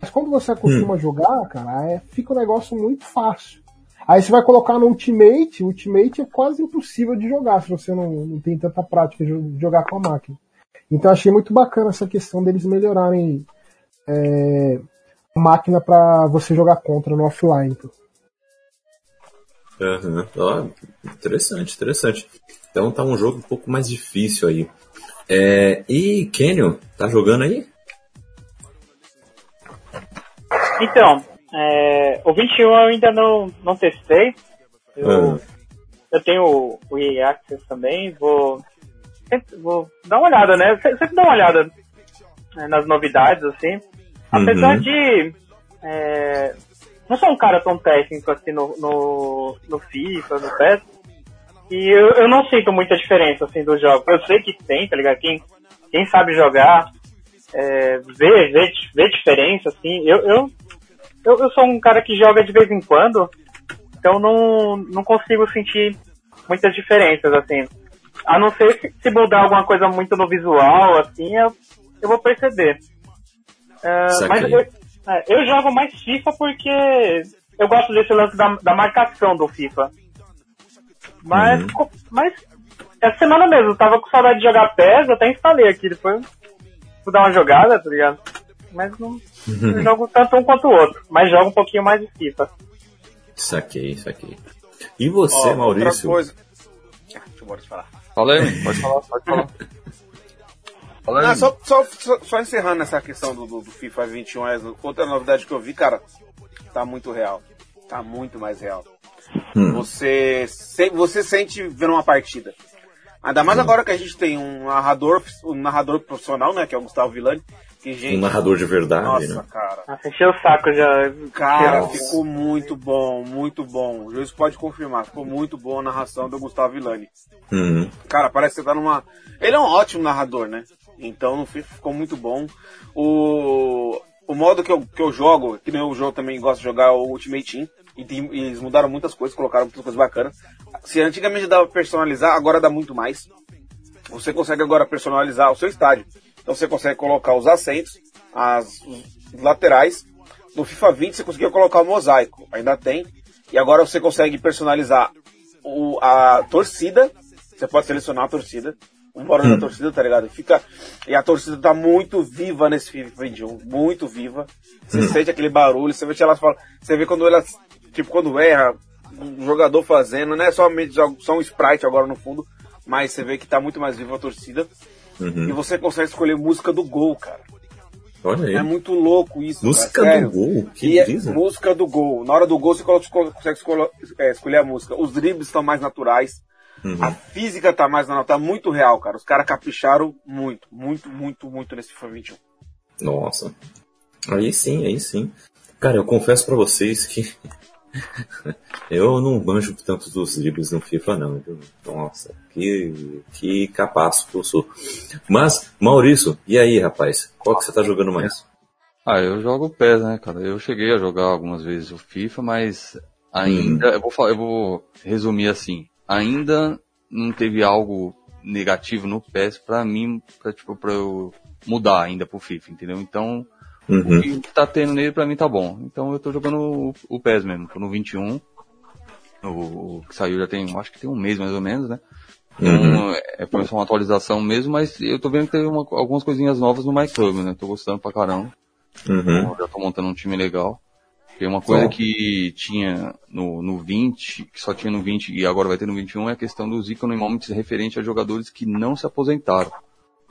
Mas quando você acostuma a jogar, cara, é, fica um negócio muito fácil. Aí você vai colocar no Ultimate, o Ultimate é quase impossível de jogar se você não, não tem tanta prática de jo- jogar com a máquina. Então achei muito bacana essa questão deles melhorarem é, a máquina para você jogar contra no offline. Aham. Ó, interessante, interessante. Então tá um jogo um pouco mais difícil aí. É, e Canyon, tá jogando aí? Então, é, o 21 eu ainda não, não testei. Eu, Ah. eu tenho o, o EA Access também, vou, vou dar uma olhada, né? Se- Sempre dar uma olhada né, nas novidades, assim. Apesar Uhum. de é, não sou um cara tão técnico assim no, no, no FIFA, no PES. E eu, eu não sinto muita diferença assim do jogo. Eu sei que tem, tá ligado? Quem, quem sabe jogar, é, vê, vê, vê diferença, assim. Eu, eu, eu, eu sou um cara que joga de vez em quando, então não, não consigo sentir muitas diferenças, assim. A não ser se, se mudar alguma coisa muito no visual, assim, eu, eu vou perceber. Uh, mas eu, é, eu jogo mais FIFA porque eu gosto desse lance da, da marcação do FIFA. Mas, uhum. mas essa semana mesmo, eu tava com saudade de jogar PES, até instalei aqui, depois vou dar uma jogada, tá ligado? Mas não, [LAUGHS] não jogo tanto um quanto o outro, mas jogo um pouquinho mais de FIFA. Saquei, saquei. E você, oh, Maurício? Outra coisa. Deixa eu falar. Fala aí, [LAUGHS] pode falar, pode falar. Fala aí. só, só, só, só, encerrando essa questão do, do, do FIFA 21, é outra novidade que eu vi, cara, tá muito real. Tá muito mais real. Hum. Você, você sente vendo uma partida. Ainda mais hum. agora que a gente tem um narrador, um narrador profissional, né? Que é o Gustavo Villani. Que, gente, um narrador de verdade, nossa, né? cara. Nossa, encheu o saco já. Cara, nossa. ficou muito bom, muito bom. O juiz pode confirmar, ficou muito boa a narração do Gustavo Villani. Uhum. Cara, parece que você tá numa. Ele é um ótimo narrador, né? Então no FIFA ficou muito bom. O, o modo que eu, que eu jogo, que nem o jogo também gosta de jogar, é o Ultimate Team. E, tem, e eles mudaram muitas coisas, colocaram muitas coisas bacanas. Se antigamente dava personalizar, agora dá muito mais. Você consegue agora personalizar o seu estádio. Então você consegue colocar os assentos, as, os laterais. No FIFA 20 você conseguia colocar o mosaico, ainda tem. E agora você consegue personalizar o, a torcida. Você pode selecionar a torcida. O barulho hum. da torcida, tá ligado? Fica, e a torcida tá muito viva nesse FIFA 21. Muito viva. Você hum. sente aquele barulho, você vê elas falam. Você vê quando elas. Tipo, quando erra, um jogador fazendo, não é somente só um sprite agora no fundo, mas você vê que tá muito mais viva a torcida. Uhum. E você consegue escolher música do gol, cara. Olha aí. É muito louco isso. Música cara, do gol? Que é, música do gol. Na hora do gol você consegue escolher, é, escolher a música. Os dribles estão mais naturais. Uhum. A física tá mais natural, tá muito real, cara. Os caras capricharam muito, muito, muito, muito nesse FIFA 21. Nossa. Aí sim, aí sim. Cara, eu confesso para vocês que eu não manjo tanto dos dribles no FIFA, não. Viu? Nossa, que, que capaço que eu sou. Mas, Maurício, e aí, rapaz? Qual que você tá jogando mais? Ah, eu jogo o PES, né, cara? Eu cheguei a jogar algumas vezes o FIFA, mas ainda. Hum. Eu, vou falar, eu vou resumir assim. Ainda não teve algo negativo no PES pra mim, pra, tipo, pra eu mudar ainda pro FIFA, entendeu? Então, Uhum. O que tá tendo nele pra mim tá bom. Então eu tô jogando o, o PES mesmo, tô no 21. O, o que saiu já tem, acho que tem um mês mais ou menos, né? Então, uhum. é, só uma atualização mesmo, mas eu tô vendo que tem uma, algumas coisinhas novas no MyClub, né? Tô gostando pra caramba. Uhum. Então, já tô montando um time legal. Tem uma coisa que tinha no, no 20, que só tinha no 20 e agora vai ter no 21, é a questão dos ícones momentos referente a jogadores que não se aposentaram.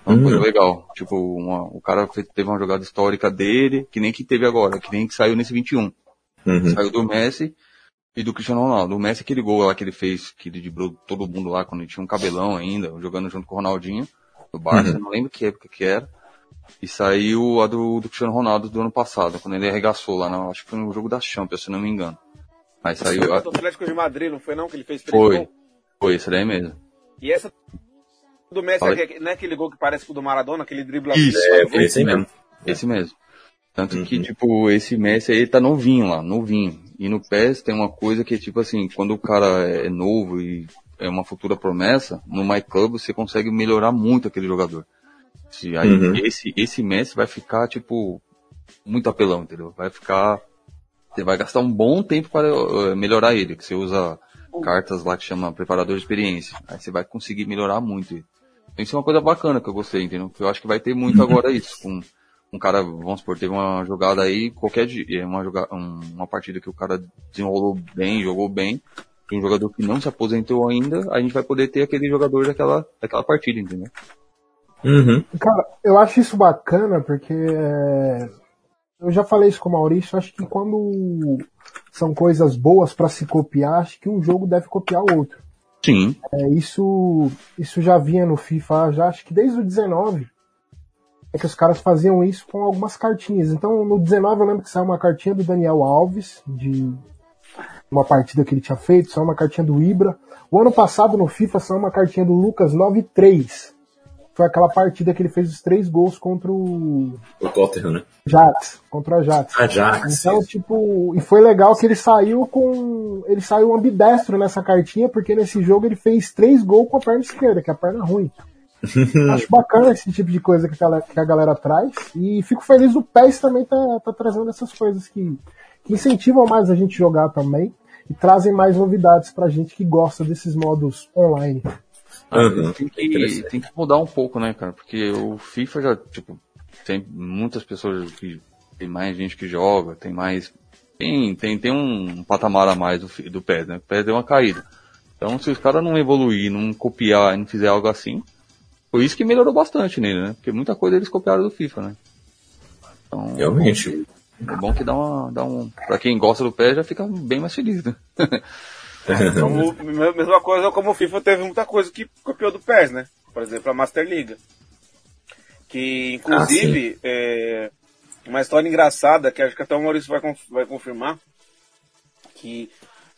Uma hum. coisa legal. Tipo, uma, o cara teve uma jogada histórica dele, que nem que teve agora, que nem que saiu nesse 21. Uhum. Saiu do Messi e do Cristiano Ronaldo. O Messi aquele gol lá que ele fez, que ele driblou todo mundo lá quando ele tinha um cabelão ainda, jogando junto com o Ronaldinho, do Barça, uhum. não lembro que época que era. E saiu a do, do Cristiano Ronaldo do ano passado, quando ele arregaçou lá, na, acho que foi no jogo da Champions, se não me engano. Mas saiu. Foi a... do Atlético de Madrid, não foi não? Que ele fez Foi. Foi, isso daí mesmo. E essa do Messi é, não é aquele gol que parece com o do Maradona, aquele drible Isso, é, é esse mesmo. Esse mesmo. Tanto uhum. que, tipo, esse Messi aí tá novinho lá, novinho. E no PES tem uma coisa que, tipo assim, quando o cara é novo e é uma futura promessa, no My Club você consegue melhorar muito aquele jogador. Se aí uhum. esse, esse Messi vai ficar, tipo, muito apelão, entendeu? Vai ficar. Você vai gastar um bom tempo para eh, melhorar ele, que você usa cartas lá que chama preparador de experiência. Aí você vai conseguir melhorar muito ele. Isso é uma coisa bacana que eu gostei, entendeu? Eu acho que vai ter muito agora [LAUGHS] isso. Com um cara, vamos supor, teve uma jogada aí, qualquer dia, uma, jogada, uma partida que o cara desenrolou bem, jogou bem, tem um jogador que não se aposentou ainda, a gente vai poder ter aquele jogador daquela, daquela partida, entendeu? Uhum. Cara, eu acho isso bacana porque é, eu já falei isso com o Maurício, acho que quando são coisas boas para se copiar, acho que um jogo deve copiar o outro. Sim. É, isso, isso já vinha no FIFA, já acho que desde o 19. é que os caras faziam isso com algumas cartinhas. Então, no 19 eu lembro que saiu uma cartinha do Daniel Alves, de uma partida que ele tinha feito, saiu uma cartinha do Ibra. O ano passado, no FIFA, saiu uma cartinha do Lucas 93. Foi aquela partida que ele fez os três gols contra o O Tottenham, né? Jax, contra o Ajax. Ajax. Então, tipo, e foi legal que ele saiu com. Ele saiu ambidestro nessa cartinha, porque nesse jogo ele fez três gols com a perna esquerda, que é a perna ruim. [LAUGHS] Acho bacana esse tipo de coisa que a galera, que a galera traz. E fico feliz do PES também tá, tá trazendo essas coisas que, que incentivam mais a gente jogar também. E trazem mais novidades pra gente que gosta desses modos online. Uhum. Tem que, tem que mudar um pouco, né, cara? Porque o FIFA já, tipo, tem muitas pessoas que. Tem mais gente que joga, tem mais. Tem, tem, tem um patamar a mais do, do PES, né? O PES deu uma caída. Então, se os caras não evoluir, não copiar, não fizer algo assim, foi isso que melhorou bastante nele, né? Porque muita coisa eles copiaram do FIFA, né? Então, Realmente. é bom que dá uma, dá um. Pra quem gosta do PES já fica bem mais feliz, né? [LAUGHS] Como, me- [LAUGHS] mesma coisa como o FIFA teve muita coisa que copiou do PES, né? Por exemplo, a Master Liga. Que, inclusive, é, uma história engraçada, que acho que até o Maurício vai, vai confirmar, que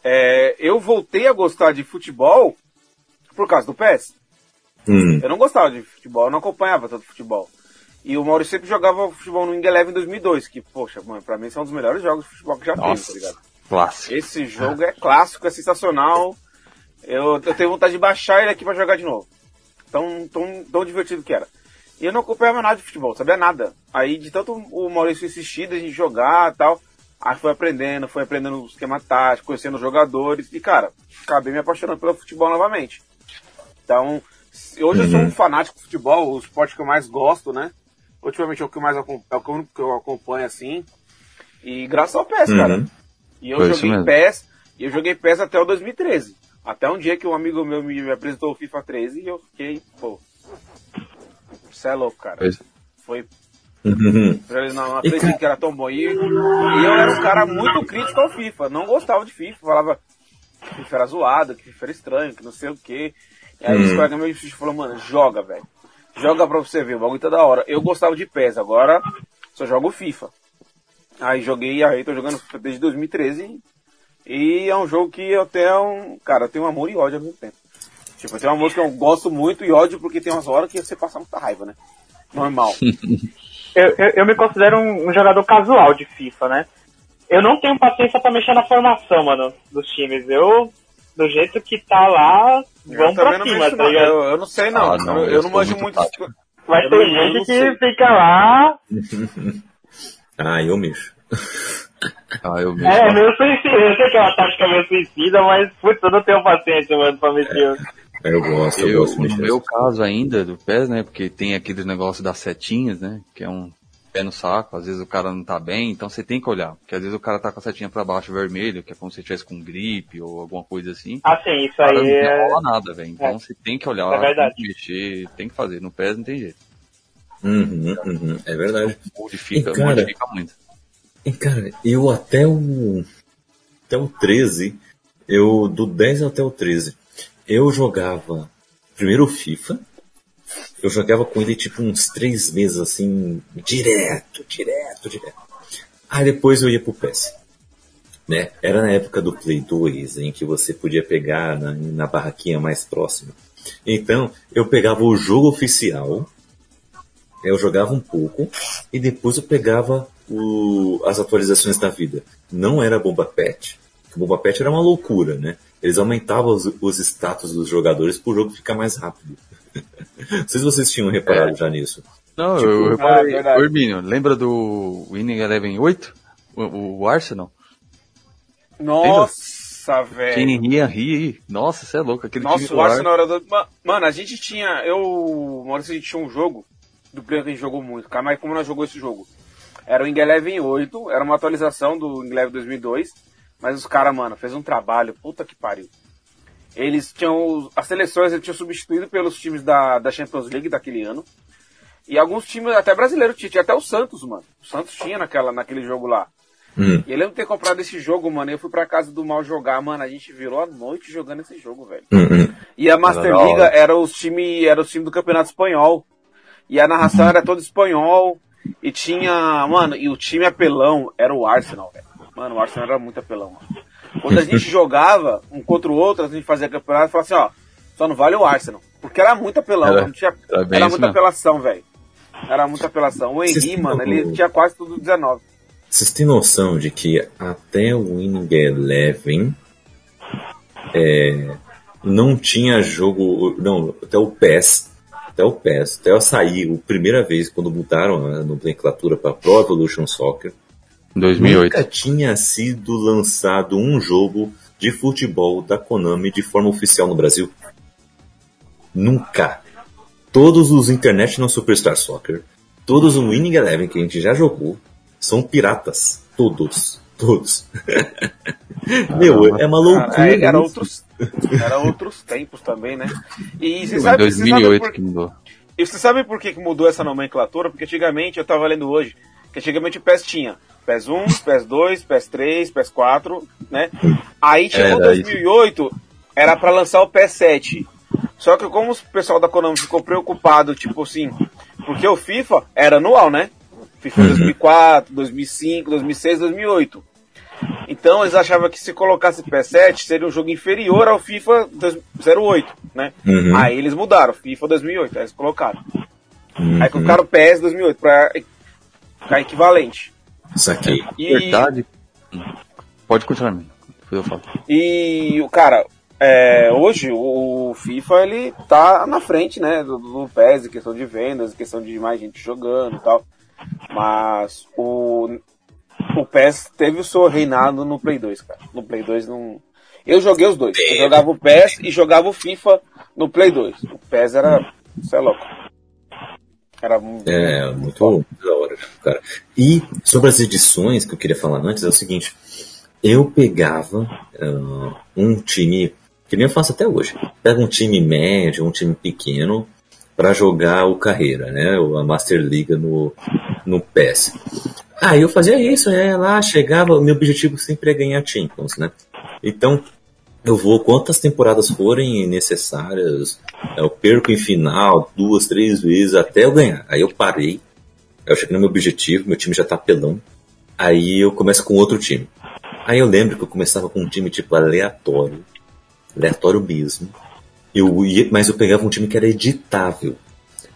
é, eu voltei a gostar de futebol por causa do PES. Hum. Eu não gostava de futebol, eu não acompanhava tanto futebol. E o Maurício sempre jogava futebol no Ing Eleven em 2002, que, poxa, mano, pra mim são um dos melhores jogos de futebol que já teve, Nossa. tá ligado? Clássico. Esse jogo é clássico, é sensacional. Eu, eu tenho vontade de baixar ele aqui pra jogar de novo. Tão, tão, tão divertido que era. E eu não acompanhava nada de futebol, sabia nada. Aí de tanto o Maurício insistir gente jogar e tal, aí foi aprendendo, foi aprendendo o esquema tático, conhecendo os jogadores. E cara, acabei me apaixonando pelo futebol novamente. Então, hoje eu sou um fanático de futebol, o esporte que eu mais gosto, né? Ultimamente é o que mais é o que eu- acompanho assim. E graças ao PES, cara. E eu Foi joguei. PES, e eu joguei PES até o 2013. Até um dia que um amigo meu me apresentou o FIFA 13 e eu fiquei, pô. Você é louco, cara. Pois- Foi. [LAUGHS] Uhum. Não, não que era tão bom. E, e eu era um cara muito crítico ao FIFA. Não gostava de FIFA. Falava que FIFA era zoado, que FIFA era estranho, que não sei o quê. E aí Hum. os colegas meus falaram, mano, joga, velho. Joga pra você ver, o bagulho tá da hora. Eu gostava de PES, agora só jogo FIFA. Aí joguei, aí tô jogando FIFA desde 2013. E é um jogo que eu tenho, cara, eu tenho amor e ódio ao mesmo tempo. Tipo, eu tenho uma música que eu gosto muito e ódio porque tem umas horas que você passa muita raiva, né? Normal. [LAUGHS] Eu, eu, eu me considero um, um jogador casual de FIFA, né? Eu não tenho paciência pra mexer na formação, mano, dos times. Eu, do jeito que tá lá, Eu vamos pra não cima, tá ligado? Eu, eu não sei não. Ah, não, eu, eu não manjo muito muito. não- eu gente que sei. fica lá. [LAUGHS] Ah, eu mexo. [LAUGHS] Ah, eu mesmo. É, meio suicida. Eu sei que é uma tática meio suicida, mas, putz, eu não tenho paciência, mano, pra mexer. Eu gosto, eu, Eu, gosto de no mexer. meu caso ainda, do PES, né? Porque tem aquele negócio das setinhas, né? Que é um pé no saco, às vezes o cara não tá bem, então você tem que olhar. Porque às vezes o cara tá com a setinha pra baixo vermelho, que é como se estivesse com gripe ou alguma coisa assim. Ah, sim, isso aí não é. rola nada, velho. Então é. você tem que olhar, É verdade. tem que mexer, tem que fazer. No PES não tem jeito. Uhum, uhum, é verdade. Modifica, E, cara, modifica muito. E, cara, eu até o. Até o 13, eu. Do 10 até o 13, eu jogava primeiro FIFA. Eu jogava com ele tipo uns três meses assim, direto, direto, direto. Aí depois eu ia pro PES. Né? Era na época do Play 2, em que você podia pegar na, na barraquinha mais próxima. Então, eu pegava o jogo oficial, eu jogava um pouco, e depois eu pegava o- as atualizações da vida. Não era Bomba Pet, porque Bomba Pet era uma loucura, né? Eles aumentavam os, os status dos jogadores para o jogo ficar mais rápido. [LAUGHS] Não sei se vocês tinham reparado já nisso. Não, Tipo, eu ah, reparei. Ô, Hermínio, lembra do Winning Eleven 8? O, o Arsenal? Nossa, velho. Quem ria, ria. Nossa, você é louco. Aquele Nossa, o Arsenal era do... Ma- Mano, a gente tinha. Eu. Maurício, a gente tinha um jogo do Play que a gente jogou muito. Cara, mas como nós jogou esse jogo? Era o Ing Eleven 8, era uma atualização do Ing Eleven 2002. Mas os caras, mano, fez um trabalho. Puta que pariu. Eles tinham. As seleções eles tinham substituído pelos times da, da Champions League daquele ano. E alguns times, até brasileiros, tinha, tinha até o Santos, mano. O Santos tinha naquela, naquele jogo lá. Hum. E eu lembro de ter comprado esse jogo, mano. e Eu fui pra casa do mal jogar, mano. A gente virou a noite jogando esse jogo, velho. Hum, hum. E a Master Liga era os time, era o time do Campeonato Espanhol. E a narração era toda espanhol. E tinha. Mano, e o time apelão era o Arsenal, velho. Mano, o Arsenal era muito apelão. Mano. Quando a gente [LAUGHS] jogava um contra o outro, a gente fazia campeonato e falava assim, ó, só não vale o Arsenal. Porque era muito apelão, Era- tinha, era era muita mesmo. apelação, velho. Era muita apelação. O Henry, mano, têm ele tinha quase tudo 19. Vocês têm noção de que até o Winning Eleven é, não tinha jogo. Não, até o PES. Até o PES, até eu sair, a primeira vez quando mudaram a nomenclatura para Pro Evolution Soccer, Em 2008. nunca tinha sido lançado um jogo de futebol da Konami de forma oficial no Brasil. Nunca. Todos os International Superstar Soccer, todos os Winning Eleven que a gente já jogou, são piratas. Todos. Todos. [LAUGHS] Meu, é uma loucura. Cara, era isso. outros, era outros tempos também, né? E você Em sabe, sabe 2008 por, que mudou. e você sabe por que mudou essa nomenclatura? Porque antigamente, eu tava lendo hoje, que antigamente o PES tinha PES 1, PES 2, PES 3, PES 4, né? Aí chegou Era isso. 2008, era pra lançar o PES 7. Só que como o pessoal da Konami ficou preocupado, tipo assim, porque o FIFA era anual, né? FIFA Uhum. 2004, 2005, 2006, 2008. Então eles achavam que se colocasse PS7 seria um jogo inferior ao FIFA 08, né? Uhum. Aí eles mudaram, FIFA 2008, aí eles colocaram. Uhum. Aí colocaram PS 2008 pra ficar equivalente. Saquei. E, Verdade. Pode continuar. Depois eu falo. e o cara, é, hoje o, o FIFA ele tá na frente, né, do, do PES, em questão de vendas, em questão de mais gente jogando e tal. Mas o, o PES teve o seu reinado no Play 2, cara. No Play 2 não. Eu joguei os dois. Eu jogava o PES e jogava o FIFA no Play 2. O PES era. Você é louco. Era muito. É, muito, da hora, cara. E sobre as edições que eu queria falar antes, é o seguinte. Eu pegava ah, um time, que nem eu faço até hoje. Pega um time médio, um time pequeno, para jogar o carreira, né? A Master Liga no, no PES. Ah, eu fazia isso, é, lá chegava, meu objetivo sempre é ganhar Champions, né? Então, eu vou quantas temporadas forem necessárias, eu perco em final duas, três vezes até eu ganhar. Aí eu parei, eu cheguei no meu objetivo, meu time já tá pelão. Aí eu começo com outro time. Aí eu lembro que eu começava com um time tipo aleatório, aleatório mesmo. Eu ia, mas eu pegava um time que era editável.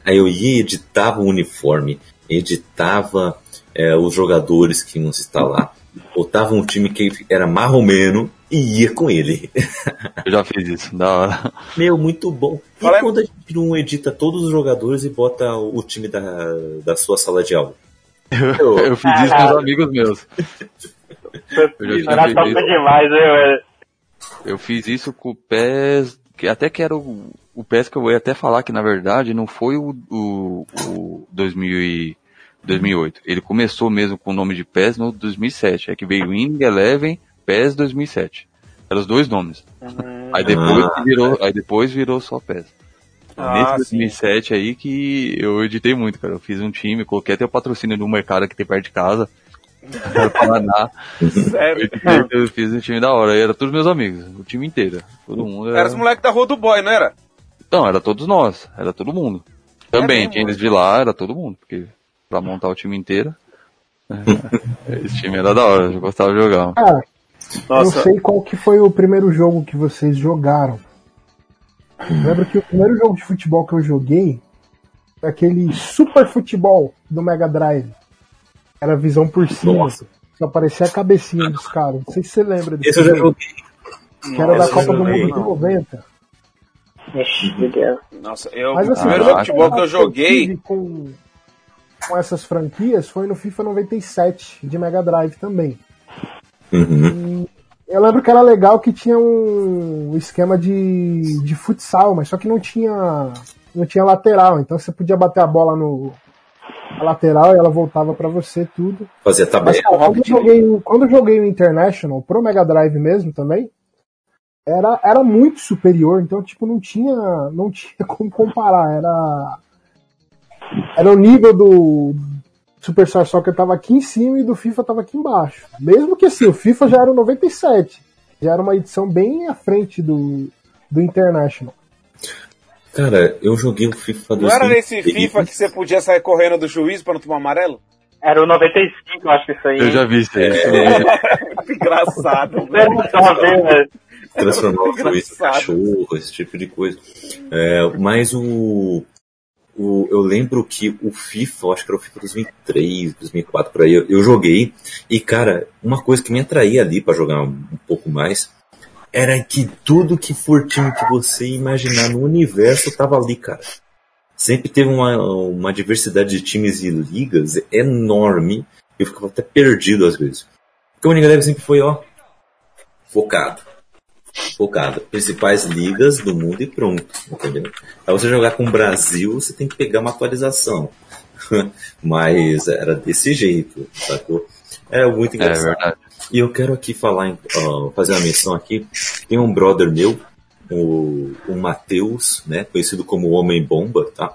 Aí eu ia, editava o uniforme, editava é, os jogadores que iam se instalar, botava um time que era marromeno e ia com ele. [LAUGHS] Eu já fiz isso, da hora. Meu, muito bom. E Fala aí. quando a gente não edita todos os jogadores e bota o time da, da sua sala de aula? Eu, eu fiz isso com os amigos meus. Eu já demais, eu, é. Eu fiz isso com o PES, que até que era o, o PES que eu ia até falar que na verdade não foi o, o, o 2000 e 2008. Ele começou mesmo com o nome de PES no 2007. É que veio Winning Eleven PES 2007. Eram os dois nomes. Aí depois Ah, virou, aí depois virou só PES. Ah, Nesse 2007 aí que eu editei muito, cara. Eu fiz um time, coloquei até o patrocínio do mercado que tem perto de casa. Era Paraná. [LAUGHS] Sério. Eu, eu fiz um time da hora. E era todos meus amigos, o time inteiro. Todo mundo Era os moleques da Rua do Boy, não era? Não, era todos nós, era todo mundo. Também, mesmo? tinha eles de lá, era todo mundo, porque pra montar o time inteiro. é, [LAUGHS] Esse time era da hora, eu gostava de jogar. Cara, eu não Nossa, sei qual que foi o primeiro jogo que vocês jogaram. Eu lembro que o primeiro jogo de futebol que eu joguei foi aquele Super Futebol do Mega Drive. Era visão por cima. Nossa. Só aparecia a cabecinha dos caras. Não sei se você lembra desse Esse eu já jogo. joguei. Que era da Esse eu Copa do. Mundo de 90. Nossa, eu, Mas o assim, primeiro jogo de futebol que eu joguei. com, com essas franquias foi no FIFA 97 de Mega Drive também. Uhum. Eu lembro que era legal que tinha um esquema de, de futsal, mas só que não tinha não tinha lateral, então você podia bater a bola no na lateral e ela voltava pra você tudo. Fazia Mas tabela. cara, quando, eu joguei, o- quando eu joguei o International pro Mega Drive mesmo também, era, era muito superior, então tipo não tinha não tinha [LAUGHS] como comparar, era era o nível do Superstar Soccer tava aqui em cima e do FIFA tava aqui embaixo. Mesmo que assim, o FIFA já era o 97, já era uma edição bem à frente do do International. Cara, eu joguei o FIFA Não era nesse FIFA que você podia sair correndo do juiz pra não tomar amarelo? Era o 95, eu acho que isso aí. Eu já vi isso aí. [LAUGHS] É. Engraçado. Era muito só ver, velho. Transformar [LAUGHS] o juiz em cachorro, esse tipo de coisa. É, mas o, o- Eu lembro que o FIFA, acho que era o FIFA 2003, 2004, por aí, eu, eu joguei. E, cara, uma coisa que me atraía ali pra jogar um, um pouco mais era que tudo que for time que você imaginar no universo tava ali, cara. Sempre teve uma, uma diversidade de times e ligas enorme. Eu ficava até perdido às vezes. Porque o Drive sempre foi, ó, focado focada. Principais ligas do mundo e pronto, entendeu? Pra você jogar com o Brasil, você tem que pegar uma atualização. [LAUGHS] Mas era desse jeito, sacou? É muito É engraçado. verdade. E eu quero aqui falar, fazer uma menção aqui. Tem um brother meu, o, o Matheus, né, conhecido como Homem Bomba, tá?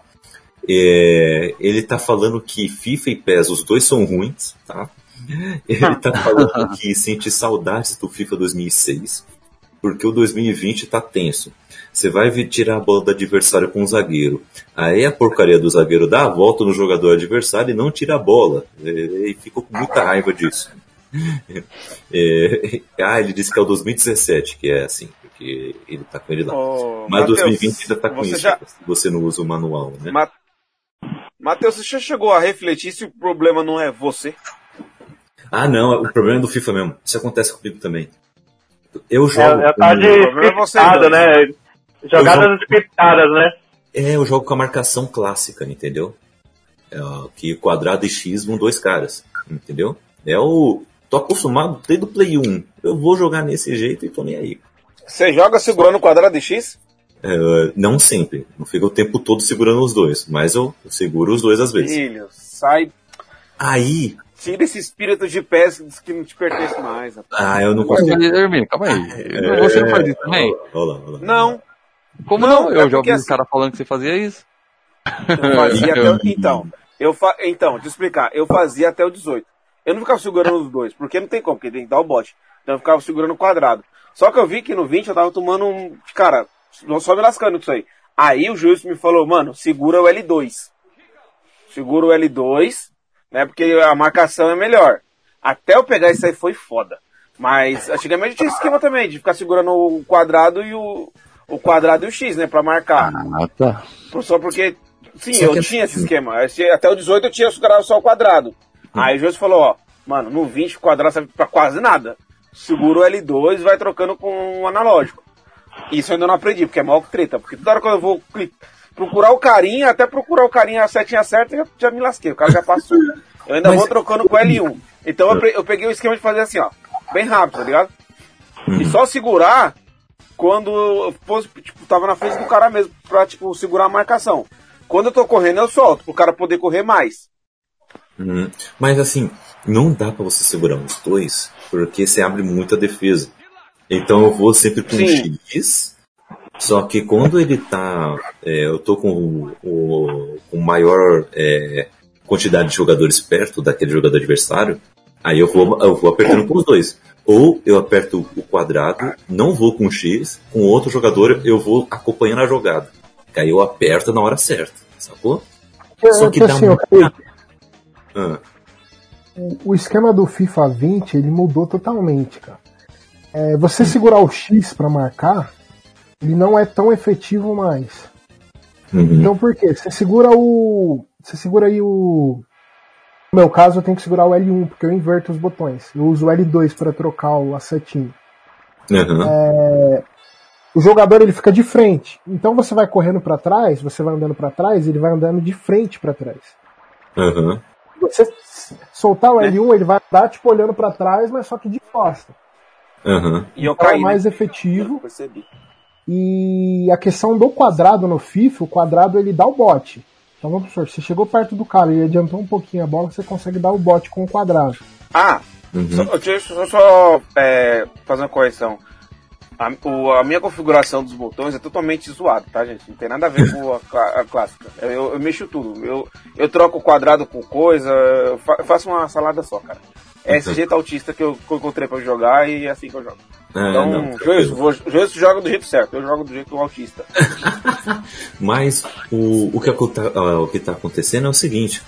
É, ele tá falando que FIFA e PES, os dois são ruins, tá? [LAUGHS] Ele tá falando [LAUGHS] que sente saudades do FIFA 2006, porque o 2020 tá tenso. Você vai tirar a bola do adversário com o zagueiro. Aí a porcaria do zagueiro dá a volta no jogador adversário e não tira a bola. E ficou com muita raiva disso. [LAUGHS] É, ah, ele disse que é o 2017 que é assim, porque ele tá com ele lá. Mas Matheus, 2020 ainda tá com isso, já- se você não usa o manual, né? Ma- Matheus, você já chegou a refletir se o problema não é você? Ah, não, o problema é do FIFA mesmo. Isso acontece comigo também. Eu É, jogo. é tal de scriptado, né? Jogadas scriptadas, né? É, eu jogo com a marcação clássica, entendeu? É, que quadrado e X vão dois caras, entendeu? É o. Tô acostumado desde o Play 1. Eu vou jogar nesse jeito e tô nem aí. Você joga segurando o quadrado de X? É, não sempre. Não fica o tempo todo segurando os dois, mas eu seguro os dois às vezes. Filho, sai, Aí. Tira esse espírito de pés que não te pertence mais. rapaz. Ah, eu não consigo. Calma aí. Você não faz isso também? Olha lá, olha lá. Não, Como Não, não? é Eu já porque ouvi assim- os caras falando que você fazia isso. eu [LAUGHS] fazia até, o- então, eu fa, então, deixa eu explicar, eu fazia até o 18. Eu não ficava segurando os dois, porque não tem como, porque tem que dar o bote. Então eu ficava segurando o quadrado. Só que eu vi que no 20 eu tava tomando um. Cara, só me lascando com isso aí. Aí o juiz me falou, mano, segura o L2. Segura o L2, né? Porque a marcação é melhor. Até eu pegar isso aí foi foda. Mas antigamente tinha esse esquema também, de ficar segurando o quadrado e o. O quadrado e o X, né? Pra marcar. Ah, tá. Só porque. Sim, Só eu que- tinha esse esquema. Até o 18 eu tinha segurado só o quadrado. Aí o juiz falou, ó, mano, no 20 o quadrado serve pra quase nada. Segura o L2 e vai trocando com o analógico. Isso eu ainda não aprendi, porque é mal que treta. Porque toda hora que eu vou cli- procurar o carinha, até procurar o carinha a setinha certa, já, já me lasquei. O cara já passou. Eu ainda Mas- vou trocando com o L1. Então eu, pe- eu peguei o esquema de fazer assim, ó. Bem rápido, tá ligado? E só segurar quando eu tipo, tava na frente do cara mesmo, pra, tipo, segurar a marcação. Quando eu tô correndo, eu solto, pro cara poder correr mais. Uhum. Mas assim, não dá pra você segurar os dois, porque você abre muita defesa. Então eu vou sempre com Sim. X, só que quando ele tá. é, eu tô com o, o, com maior é, quantidade de jogadores perto daquele jogador adversário, aí eu vou, eu vou apertando com os dois. Ou eu aperto o quadrado, não vou com X, com outro jogador eu vou acompanhando a jogada. Que aí eu aperto na hora certa, sacou? Só que dá assim, ó, muita- Ah, o esquema do FIFA 20 ele mudou totalmente, cara. É, você segurar o X pra marcar, ele não é tão efetivo mais. uhum. Então por quê? Você segura o. Você segura aí o. No meu caso, eu tenho que segurar o L1, porque eu inverto os botões. Eu uso o L2 para trocar o assetinho. Uhum. O jogador ele fica de frente. Então você vai correndo para trás, você vai andando para trás, ele vai andando de frente para trás. Uhum. Você soltar o L1, ele vai andar tipo olhando para trás, mas só que de costa. Uhum. E eu Então é caí. mais né? efetivo. Eu percebi. E a questão do quadrado no FIFA, o quadrado ele dá o bote. Então vamos supor, você chegou perto do cara e adiantou um pouquinho a bola, você consegue dar o bote com o quadrado. Ah, Uhum. só, deixa eu só é, fazer uma correção. A, o- a minha configuração dos botões é totalmente zoada, tá, gente? Não tem nada a ver com a, a clássica. Eu, eu mexo tudo. Eu, eu troco o quadrado com coisa, eu fa- eu faço uma salada só, cara. É esse jeito autista que eu, que eu encontrei pra jogar e é assim que eu jogo. É, Então, não, vou- Joilson joga do jeito certo, eu jogo do jeito autista. [LAUGHS] Mas o, o, que o que está acontecendo é o seguinte: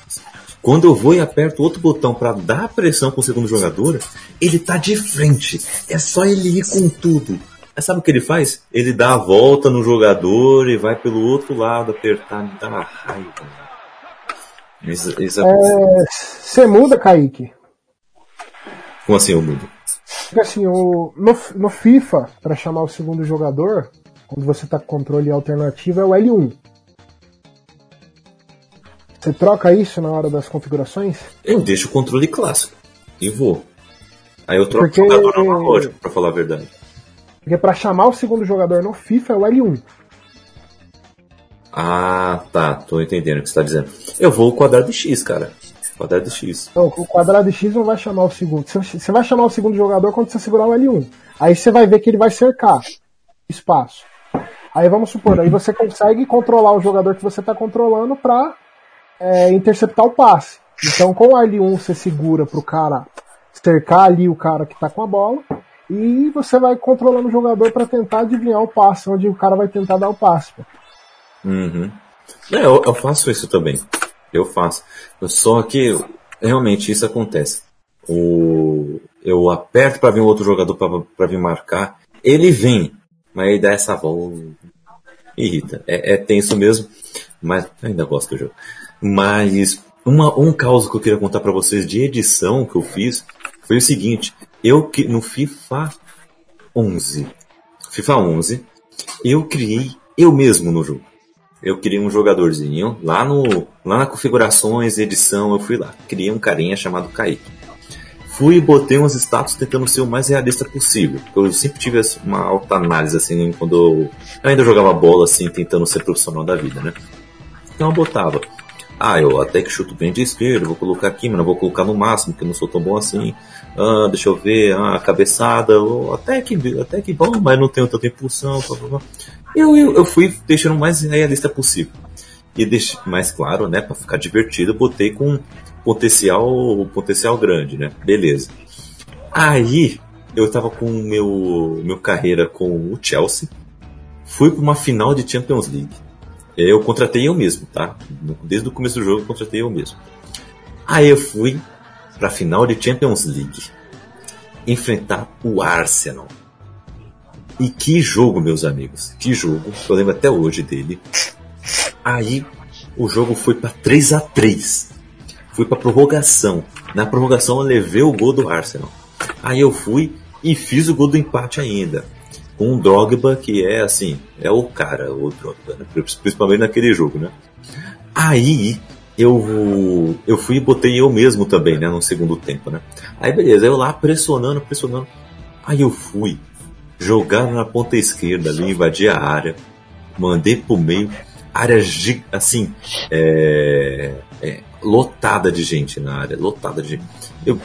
quando eu vou e aperto outro botão para dar pressão com o segundo jogador, ele tá de frente. É só ele ir com tudo. Mas sabe o que ele faz? Ele dá a volta no jogador e vai pelo outro lado apertar. Me dá uma raiva. Isso, isso é... É, Você muda, Kaique. Como assim eu mudo? Assim, o, no, no FIFA, pra chamar o segundo jogador, quando você tá com controle alternativo, é o L1. Você troca isso na hora das configurações? Eu deixo o controle clássico e vou. Aí eu troco Porque- o jogador analógico, pra falar a verdade. Porque pra chamar o segundo jogador no FIFA é o L1. Ah, tá. Tô entendendo o que você tá dizendo. Eu vou o quadrado de X, cara. Quadrado de X. Então, o quadrado X não vai chamar o segundo. Você- vai chamar o segundo jogador quando você segurar o L1. Aí você vai ver que ele vai cercar espaço. Aí vamos supor, aí você consegue controlar o jogador que você está controlando para interceptar o passe. Então com o L1 você segura pro cara cercar ali o cara que tá com a bola e você vai controlando o jogador para tentar adivinhar o passe, onde o cara vai tentar dar o passe. Uhum. É, eu, eu faço isso também. Eu faço. Só que realmente isso acontece. O, eu aperto para vir outro jogador para vir marcar. Ele vem, mas ele dá essa volta. Irrita. É, é tenso mesmo, mas ainda gosto do jogo. Mas uma, um caso que eu queria contar para vocês de edição que eu fiz foi o seguinte: eu que no FIFA 11, FIFA 11, eu criei eu mesmo no jogo. Eu criei um jogadorzinho lá no lá na configurações, edição, eu fui lá, criei um carinha chamado Kaique. Fui e botei uns status tentando ser o mais realista possível. Eu sempre tive uma alta análise assim quando eu, eu ainda jogava bola assim, tentando ser profissional da vida, né? Então eu botava ah, eu até que chuto bem de esquerda, vou colocar aqui, mas não vou colocar no máximo, porque eu não sou tão bom assim. Ah, deixa eu ver, ah, cabeçada, oh, até, que, até que bom, mas não tenho tanta impulsão. Blá, blá, blá. Eu, eu, eu fui deixando o mais realista possível. E deixei, mais claro, né, para ficar divertido, botei com potencial, potencial grande, né? Beleza. Aí, eu tava com o meu, meu carreira com o Chelsea, fui para uma final de Champions League. Eu contratei eu mesmo, tá? Desde o começo do jogo eu contratei eu mesmo. Aí eu fui pra final de Champions League enfrentar o Arsenal. E que jogo, meus amigos. Que jogo. Eu lembro até hoje dele. Aí o jogo foi para 3 a 3 Fui pra prorrogação. Na prorrogação eu levei o gol do Arsenal. Aí eu fui e fiz o gol do empate ainda com o Drogba, que é assim, é o cara, o Drogba, né? principalmente naquele jogo, né? Aí eu eu fui e botei eu mesmo também, né, no segundo tempo, né? Aí beleza, eu lá pressionando, pressionando. Aí eu fui jogar na ponta esquerda ali, invadir a área, mandei pro meio, área assim, é, é, lotada de gente na área, lotada de gente. Eu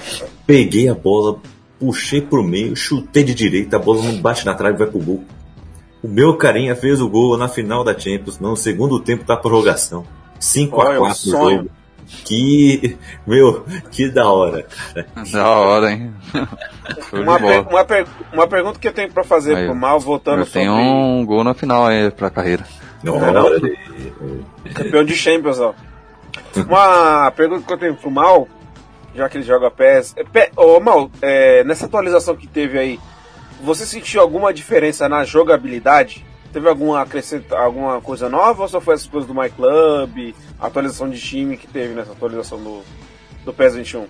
peguei a bola, puxei pro meio, chutei de direita, a bola não bate na trave vai pro gol. O meu carinha fez o gol na final da Champions, no segundo tempo da prorrogação. 5 Olha, a um 4 o sonho. jogo. Que, meu, que da hora, cara. Da hora, hein? [LAUGHS] Uma, per- uma, per- uma pergunta que eu tenho pra fazer Aí, pro Mal, voltando Eu tenho sobre um gol na final aí pra carreira. Olha, campeão de Champions, ó. Uma pergunta que eu tenho pro Mal, já que ele joga PES. É, Pe- Ô, Mal, é, nessa atualização que teve aí, você sentiu alguma diferença na jogabilidade? Teve alguma acrescenta, alguma coisa nova ou só foi essas coisas do My Club, a atualização de time que teve nessa atualização do, do PES 21?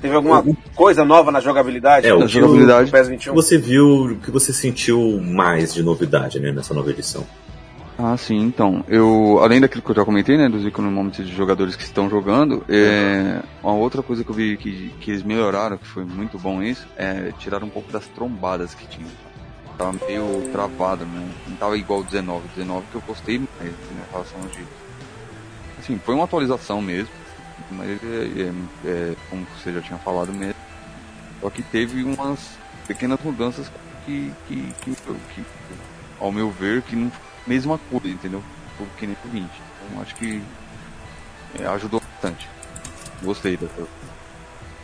Teve alguma coisa nova na jogabilidade? É, o Na que jogabilidade. do PES 21? você viu, o que você sentiu mais de novidade, né, nessa nova edição? Ah, sim, então. Eu, além daquilo que eu já comentei, né, dos economics de jogadores que estão jogando, é, uma outra coisa que eu vi que, que eles melhoraram, que foi muito bom isso, é tirar um pouco das trombadas que tinham. Tava meio travado, né? não tava igual o 19. 19 que eu gostei mais, né, em relação de. Assim, foi uma atualização mesmo, mas é, é, é, como você já tinha falado mesmo. Só que teve umas pequenas mudanças que, que, que, que ao meu ver, que não mesma coisa, entendeu? Que nem pro 20. Então acho que é, ajudou bastante. Gostei dessa.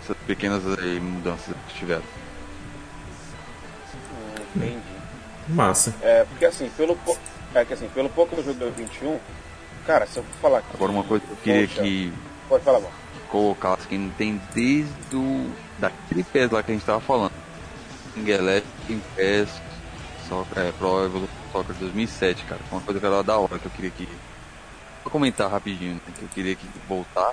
essas pequenas aí, mudanças que tiveram. Entendi. Massa. É, porque assim, pelo, po- é que assim, pelo pouco que eu joguei o 21, cara, se eu for falar Agora uma coisa que eu queria Poxa. que pode falar, bom. colocasse, quem não tem desde o, daquele PES lá que a gente tava falando. King Eleven PES Soccer, é, Pro Evolution Soccer 2007, cara. Foi Uma coisa que era da hora que eu queria que... Vou comentar rapidinho, né, que eu queria que voltar.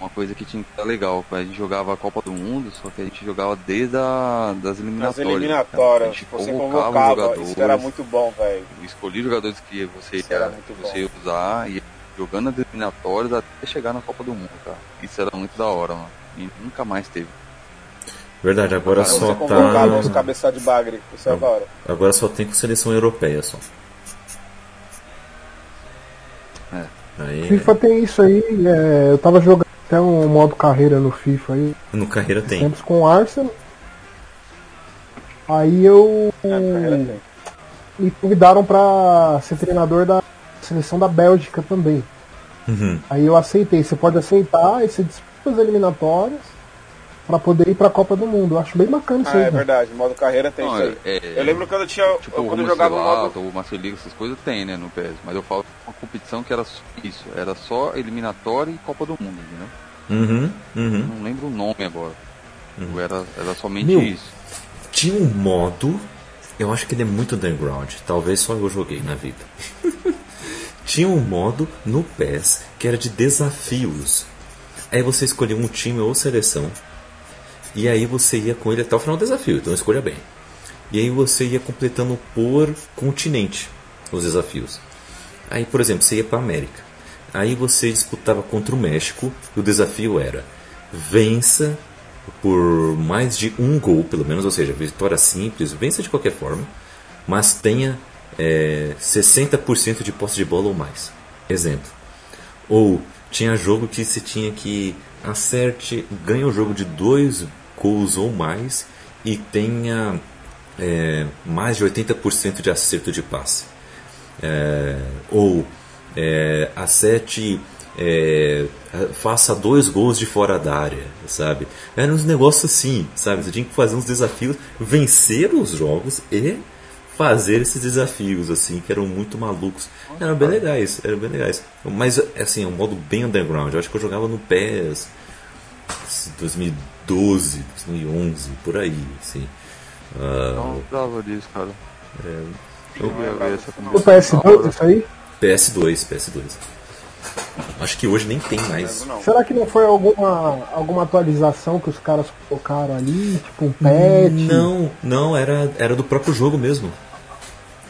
Uma coisa que tinha que estar legal, a gente jogava a Copa do Mundo, só que a gente jogava desde a, das eliminatórias. eliminatórias, A gente você convocava convocava, jogadores, isso era muito bom, velho. escolhia os jogadores que você Isso ia, você ia usar e ia jogando as eliminatórias até chegar na Copa do Mundo, cara. Isso era muito da hora, mano. E nunca mais teve. Verdade, agora Cara, só tá. cabeça de bagre, isso é da hora. Agora só tem com seleção europeia só. É. Aí, FIFA tem isso aí, é, eu tava jogando até um modo carreira no FIFA aí, no carreira tem. tempos com o Arsenal. Aí eu É, tem. me convidaram pra ser treinador da seleção da Bélgica também. Uhum. Aí eu aceitei, você pode aceitar e você disputa as eliminatórias pra poder ir pra Copa do Mundo. Eu acho bem bacana isso Ah, aí, é velho. verdade, modo carreira tem Não, isso aí. é- Eu lembro quando eu tinha. Tipo, quando eu o jogava o modo. Master League, essas coisas tem, né, no PES. Mas eu falo uma competição que era isso. Era só eliminatória e Copa do Mundo, entendeu? Uhum. Uhum. Não lembro o nome agora. Era, era somente Meu. isso. Tinha um modo, eu acho que ele é muito underground, talvez só eu joguei na vida. [LAUGHS] Tinha um modo no PES que era de desafios. Aí você escolhia um time ou seleção, e aí você ia com ele até o final do desafio, então escolha bem. E aí você ia completando por continente os desafios. Aí, por exemplo, você ia para América. Aí você disputava contra o México, e o desafio era vença por mais de um gol, pelo menos, ou seja, vitória simples, vença de qualquer forma, mas tenha é, 60% de posse de bola ou mais. Exemplo. Ou tinha jogo que se tinha que acerte, ganha o jogo de dois gols ou mais e tenha é, mais de 80% de acerto de passe. É, ou é, acerte, é, faça dois gols de fora da área, sabe? Eram uns negócios assim, sabe? Você tinha que fazer uns desafios, vencer os jogos e fazer esses desafios, assim, que eram muito malucos. Eram bem legais, eram bem legais. Mas, assim, é um modo bem underground. Eu acho que eu jogava no PES 2012, 2011, por aí, assim. Ah, Não lembrava disso, cara. eu- Eu O PS2, isso aí? PS2, PS2. Acho que hoje nem tem mais. Será que não foi alguma, alguma atualização que os caras colocaram ali? Tipo um patch? Não, não, era, era do próprio jogo mesmo.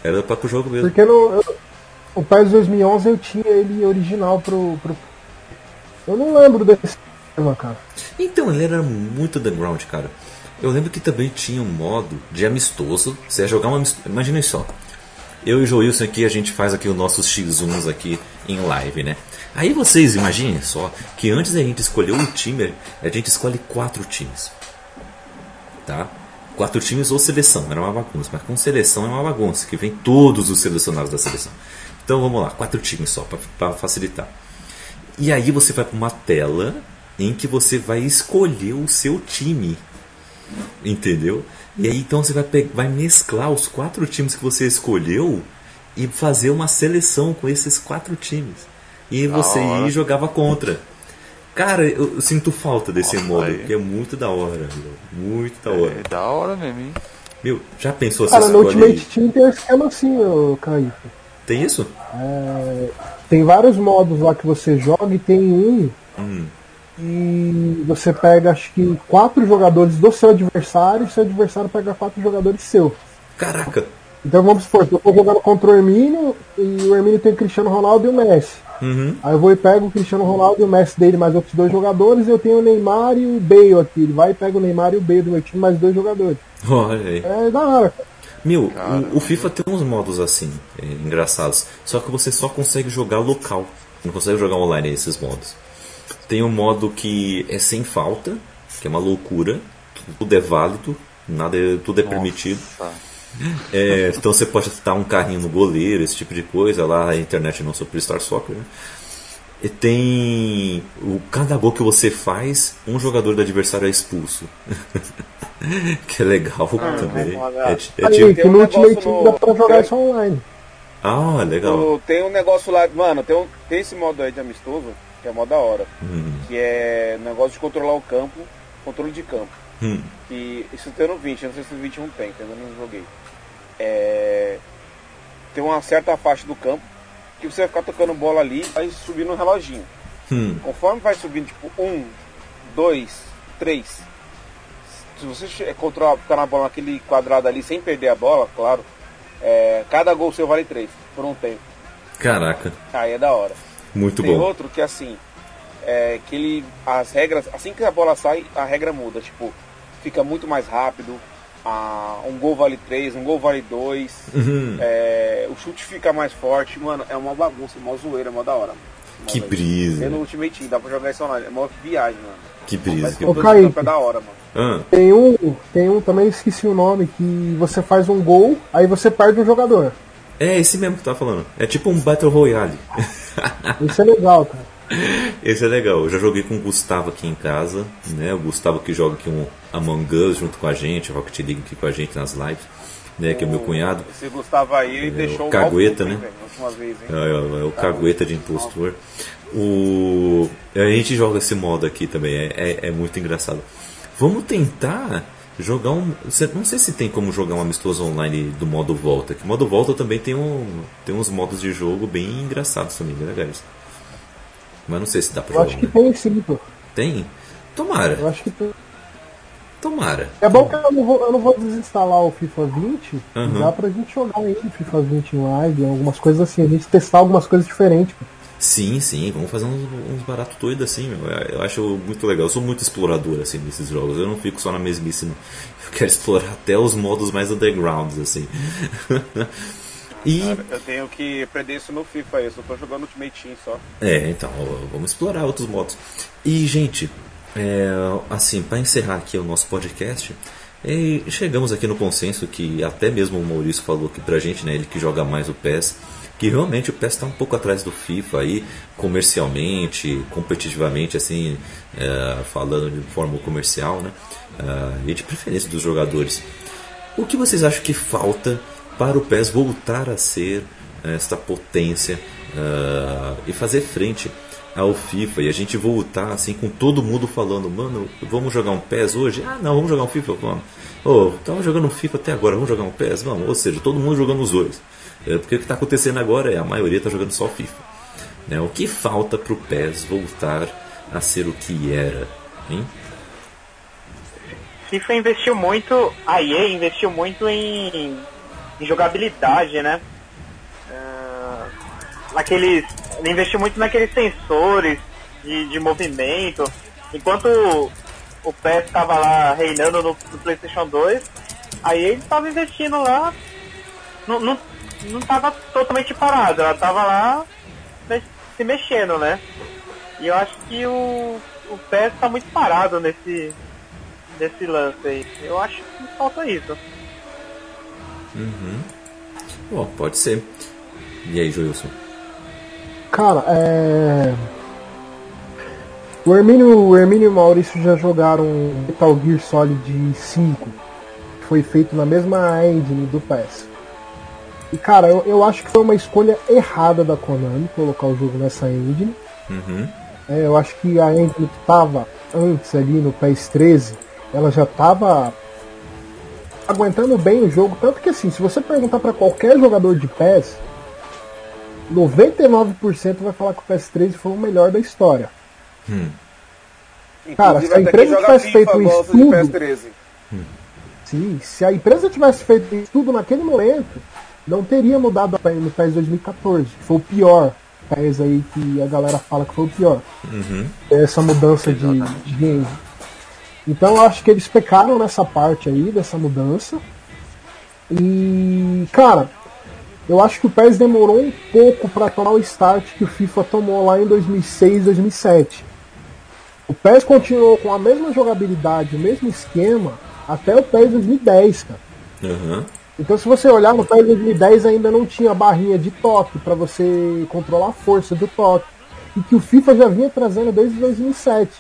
Era do próprio jogo mesmo. Porque no, eu- o PES 2011 eu tinha ele original pro, pro. Eu não lembro desse tema, cara. Então, ele era muito underground, cara. Eu lembro que também tinha um modo de amistoso. Você ia jogar um amistoso. Imagina só. Eu e o Joilson aqui, a gente faz aqui os nossos X1s aqui em live, né? Aí vocês imaginem só que antes da gente escolher um time, a gente escolhe quatro times. Tá? Quatro times ou seleção, era uma bagunça. Mas com seleção é uma bagunça, que vem todos os selecionados da seleção. Então vamos lá, quatro times só, para facilitar. E aí você vai para uma tela em que você vai escolher o seu time. Entendeu? E aí então você vai, vai mesclar os quatro times que você escolheu e fazer uma seleção com esses quatro times. E aí você ia e jogava contra. Cara, eu, eu sinto falta desse Nossa, modo, aí. porque é muito da hora, meu. Muito da hora. É da hora mesmo, hein? Meu, já pensou se Cara, no. Ultimate Team tem um esquema assim, ô Caio. Tem isso? Tem vários modos lá que você joga e tem um Hum. E você pega acho que quatro jogadores do seu adversário e seu adversário pega quatro jogadores seu. Caraca! Então vamos supor, eu tô jogando contra o Hermínio e o Hermínio tem o Cristiano Ronaldo e o Messi. Uhum. Aí eu vou e pego o Cristiano Ronaldo e o Messi dele, mais outros dois jogadores, e eu tenho o Neymar e o Bale aqui. Ele vai e pega o Neymar e o Bale do meu time, mais dois jogadores. Olha aí. É da hora. cara. Meu, o, o FIFA tem uns modos assim, é, engraçados. Só que você só consegue jogar local. Não consegue jogar online esses modos. Tem um modo que é sem falta, que é uma loucura. Tudo é válido, nada é- tudo é permitido. Tá. É, então você pode estar um carrinho no goleiro, esse tipo de coisa. Lá a internet não sobre Star Soccer. Né? e tem o cada gol que você faz, um jogador do adversário é expulso. [LAUGHS] que é legal também. É, ti- é Aí, tipo- que tem um no Ultimate no- dá pra jogar isso online. Ah, legal. Tem um negócio lá, mano, tem, um, tem esse modo aí de amistoso, que é mó da hora. Hum, Que é negócio de controlar o campo, controle de campo. hum, Que isso tem no 20, eu não sei se no 21 tem, que eu ainda não joguei. É, tem uma certa faixa do campo que você vai ficar tocando bola ali e vai subindo um reloginho. hum. Conforme vai subindo, tipo, um, dois, três. Se você controlar, ficar na bola naquele quadrado ali sem perder a bola, claro, é, cada gol seu vale três, por um tempo. Caraca, Aí é da hora. Muito Tem bom. outro que assim, é, que ele, as regras, assim que a bola sai, a regra muda. Tipo, fica muito mais rápido, a, um gol vale três, um gol vale dois, Uhum. é, o chute fica mais forte. Mano, é uma bagunça, mó zoeira, mó da hora. Que brisa. Tem no Ultimate Team, dá pra jogar isso online. É mó viagem, mano. Que Mas brisa. Que... Ô, o Kaique. é da hora, mano. Ah, Tem um, tem um também, esqueci o nome, que você faz um gol, aí você perde um jogador. É esse mesmo que tu tá falando. É tipo um Battle Royale. [LAUGHS] Isso é legal, cara. Esse é legal. Eu já joguei com o Gustavo aqui em casa, né? O Gustavo que joga aqui um Among Us junto com a gente, Rocket League aqui com a gente nas lives, né? Que é o meu cunhado. Esse Gustavo aí É, deixou o Cagueta, hein, né? velho, a última vez, hein? É, é o cagueta de impostor. O... A gente joga esse modo aqui também, é, é, é muito engraçado. Vamos tentar jogar um. Não sei se tem como jogar um amistoso online do modo volta. Que modo volta também tem, um, tem uns modos de jogo bem engraçados também, bem legais. Mas não sei se dá pra Eu jogar. acho que online. tem sim, pô. Tem? Tomara, Eu acho que tem. tomara. É bom que eu não vou, eu não vou desinstalar o FIFA 20. Uhum. Dá pra gente jogar o FIFA 20 em live, algumas coisas assim, a gente testar algumas coisas diferentes. pô. Sim, sim, vamos fazer uns, uns baratos doidos assim, meu. Eu- acho muito legal. Eu sou muito explorador assim nesses jogos. Eu não fico só na não. Eu quero explorar até os modos mais undergrounds, assim. [LAUGHS] e. Cara, eu tenho que aprender isso no FIFA eu só tô jogando Ultimate Team só. É, então, vamos explorar outros modos. E, gente, é, assim, para encerrar aqui o nosso podcast, é, chegamos aqui no consenso que até mesmo o Maurício falou que pra gente, né, ele que joga mais o PES, que realmente o PES está um pouco atrás do FIFA aí, comercialmente, competitivamente, assim, é, falando de forma comercial, né, é, e de preferência dos jogadores. O que vocês acham que falta para o PES voltar a ser esta potência ah, e fazer frente ao FIFA e a gente voltar assim com todo mundo falando, mano, vamos jogar um PES hoje? Ah, não, vamos jogar um FIFA, vamos. Oh, tava jogando um FIFA até agora, vamos jogar um PES, vamos. Ou seja, todo mundo jogando os dois. É, porque o que está acontecendo agora é a maioria está jogando só FIFA. Né? O que falta para o PES voltar a ser o que era, hein? FIFA investiu muito, a EA investiu muito em, em jogabilidade, né? Ah, naqueles, ele investiu muito naqueles sensores de, de movimento. Enquanto o PES estava lá reinando no, no PlayStation 2, a EA estava investindo lá, não, não, não tava totalmente parado, ela estava lá se mexendo, né? E eu acho que o, o PES está muito parado nesse, desse lance aí. Eu acho que falta isso. Bom, pode ser. E aí, Joilson? Cara, é. O Hermínio, o Hermínio e o Maurício já jogaram Metal Gear Solid 5, que foi feito na mesma engine do PS. E cara, eu, eu acho que foi uma escolha errada da Konami colocar o jogo nessa engine. Uhum. É, eu acho que a engine que tava antes ali no PS13, ela já tava aguentando bem o jogo. Tanto que assim, se você perguntar para qualquer jogador de PES, 99% vai falar que o PS13 foi o melhor da história. Cara, Inclusive, se a empresa tivesse FIFA feito um estudo- PS13. Sim, se a empresa tivesse feito isso tudo naquele momento, não teria mudado no PES 2014, que foi o pior PES aí que a galera fala que foi o pior. Essa mudança de, de game. Então eu acho que eles pecaram nessa parte aí, dessa mudança. E, cara, eu acho que o PES demorou um pouco para tomar o start que o FIFA tomou lá em 2006, 2007. O PES continuou com a mesma jogabilidade, o mesmo esquema, até o PES 2010, cara. Aham. Então se você olhar no PES 2010 ainda não tinha barrinha de toque para você controlar a força do toque. e que o FIFA já vinha trazendo desde 2007.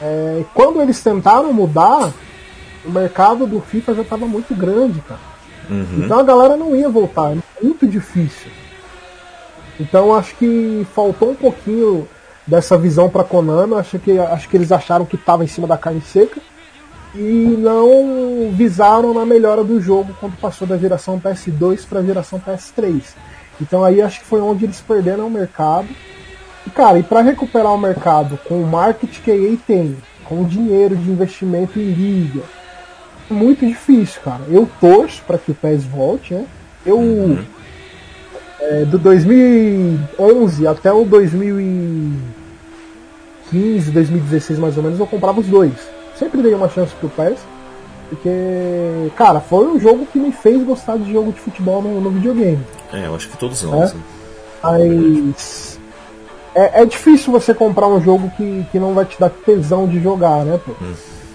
É, quando eles tentaram mudar, o mercado do FIFA já estava muito grande, cara. Uhum. Então a galera não ia voltar, é muito difícil. Então acho que faltou um pouquinho dessa visão para Konami. Acho que, acho que eles acharam que estava em cima da carne seca e não visaram na melhora do jogo quando passou da geração PS2 para a geração PS3. Então aí acho que foi onde eles perderam o mercado. E cara, e para recuperar o mercado com o marketing que a EA tem, com o dinheiro de investimento em liga, é muito difícil, cara. Eu torço para que o PES volte, né? Eu é, do 2011 até o 2015, 2016 mais ou menos, eu comprava os dois. Sempre dei uma chance pro PES. Porque, cara, foi um jogo que me fez gostar de jogo de futebol no, no videogame. É, eu acho que todos nós. É. né? Mas. É, é difícil você comprar um jogo que, que não vai te dar tesão de jogar, né, pô?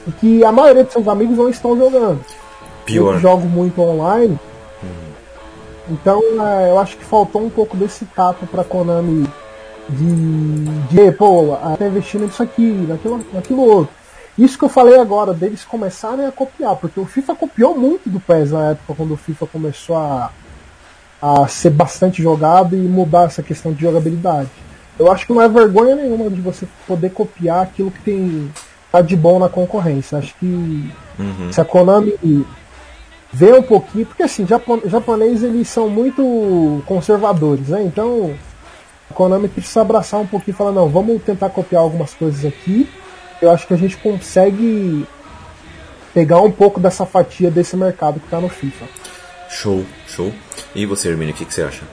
E que a maioria dos seus amigos não estão jogando. Eu Pior. que jogo muito online. Então é, eu acho que faltou um pouco desse tato pra Konami de, de pô, ah, tá investindo nisso aqui, naquilo, naquilo outro. Isso que eu falei agora, deles começarem a copiar, porque o FIFA copiou muito do PES na época quando o FIFA começou a, a ser bastante jogado e mudar essa questão de jogabilidade. Eu acho que não é vergonha nenhuma de você poder copiar aquilo que tem tá de bom na concorrência. Acho que se a Konami vê um pouquinho, porque assim, japo- japonês eles são muito conservadores, né? Então a Konami precisa abraçar um pouquinho e falar, não, vamos tentar copiar algumas coisas aqui. Eu acho que a gente consegue pegar um pouco dessa fatia desse mercado que tá no FIFA. Show, show. E você, Hermínio, o que, que você acha?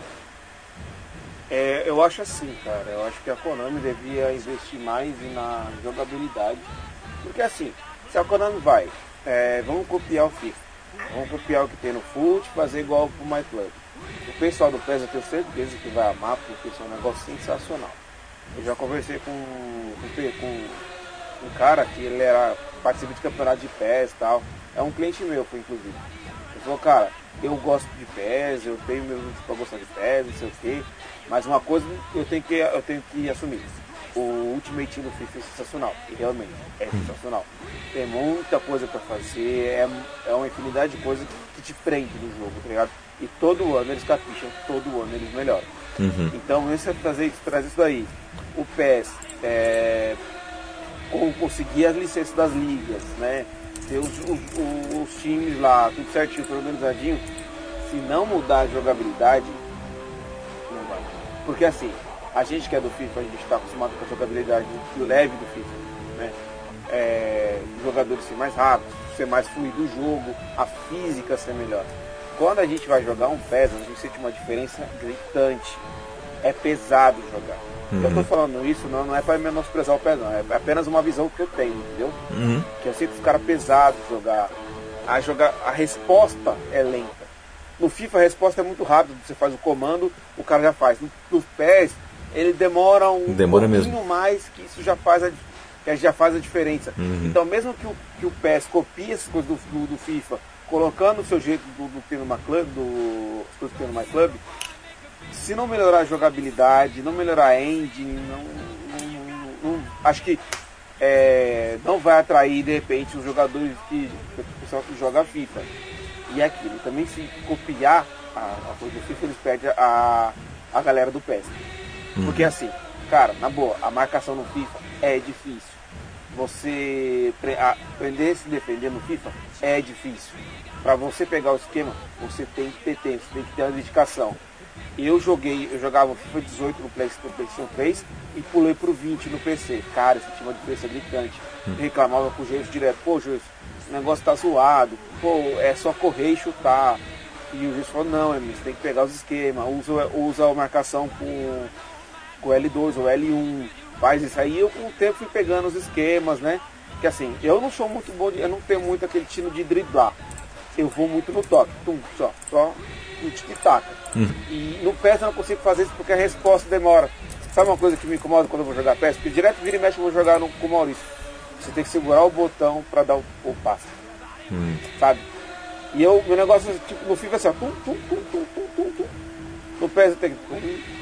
É, eu acho assim, cara. Eu acho que a Konami devia investir mais na jogabilidade. Porque assim, se a Konami vai, é, vamos copiar o FIFA, vamos copiar o que tem no Foot, fazer igual pro My Club. O pessoal do PES eu tenho certeza que vai amar, porque isso é um negócio sensacional. Eu já conversei com, com, com um cara que ele era participa de campeonato de PES e tal. É um cliente meu, foi inclusive. Ele falou, cara, eu gosto de PES, eu tenho meus motivos pra gostar de PES, não sei o quê. Mas uma coisa eu tenho que, eu tenho que assumir. O Ultimate Team do FIFA é sensacional. E realmente, é sensacional. Tem muita coisa pra fazer, é, é uma infinidade de coisas que te prende no jogo, tá ligado? E todo ano eles capricham, todo ano eles melhoram. Uhum. Então, esse é trazer, isso- trazer isso daí. O PES, é, conseguir as licenças das ligas, né? Ter os, os- os- times lá, tudo certinho, tudo organizadinho. Se não mudar a jogabilidade, não vai. Porque assim, a gente que é do FIFA, a gente está acostumado com a jogabilidade leve do FIFA, né? É, jogadores ser mais rápidos, ser mais fluido o jogo, a física ser melhor. Quando a gente vai jogar um PES, a gente sente uma diferença gritante. É pesado jogar. Eu tô falando isso não, não é para menosprezar o PES, não. É apenas uma visão que eu tenho, entendeu? Uhum. que eu sinto os caras pesados jogar. A, jogar. a resposta é lenta. No FIFA a resposta é muito rápida, você faz o comando, o cara já faz. No, no PES, ele demora um Demora pouquinho mesmo. mais, que isso já faz a, que já faz a diferença. Então mesmo que o, que o PES copie essas coisas do, do, do FIFA, colocando o seu jeito do, do que tem no My Club, do, as coisas que tem no My Club, se não melhorar a jogabilidade, não melhorar a engine, não, não- não- acho que é, não vai atrair de repente os jogadores que o pessoal que joga FIFA. E é aquilo, também se copiar a, a coisa do FIFA, eles perdem a, a galera do PES. Porque assim, cara, na boa, a marcação no FIFA é difícil. Você pre- a- aprender a se defender no FIFA é difícil. Para você pegar o esquema, você tem que ter tempo, você tem que ter uma dedicação. Eu joguei, eu jogava FIFA 18 no Play- no PlayStation 3 e pulei pro 20 no PC. Cara, isso tinha uma diferença gritante. Eu reclamava com o Geus direto, pô, Geus, o negócio tá zoado, pô, é só correr e chutar. E o Geus falou, não, Emílio, você tem que pegar os esquemas, usa, usa a marcação com, com o L2 ou L1, faz isso aí. Eu com o tempo fui pegando os esquemas, né? Que assim, eu não sou muito bom, de, eu não tenho muito aquele tino de driblar. Eu vou muito no toque, tum, só, só no tic-tac. E no PES eu não consigo fazer isso porque a resposta demora. Sabe uma coisa que me incomoda quando eu vou jogar PES? Porque direto vira e mexe eu vou jogar no, com o Maurício. Você tem que segurar o botão para dar o, o passe. Sabe? E eu, meu negócio, tipo, no FIFA é assim, ó, tum, tum, tum, tum, tum, tum, tum. No PES eu tenho que. Tum, tum,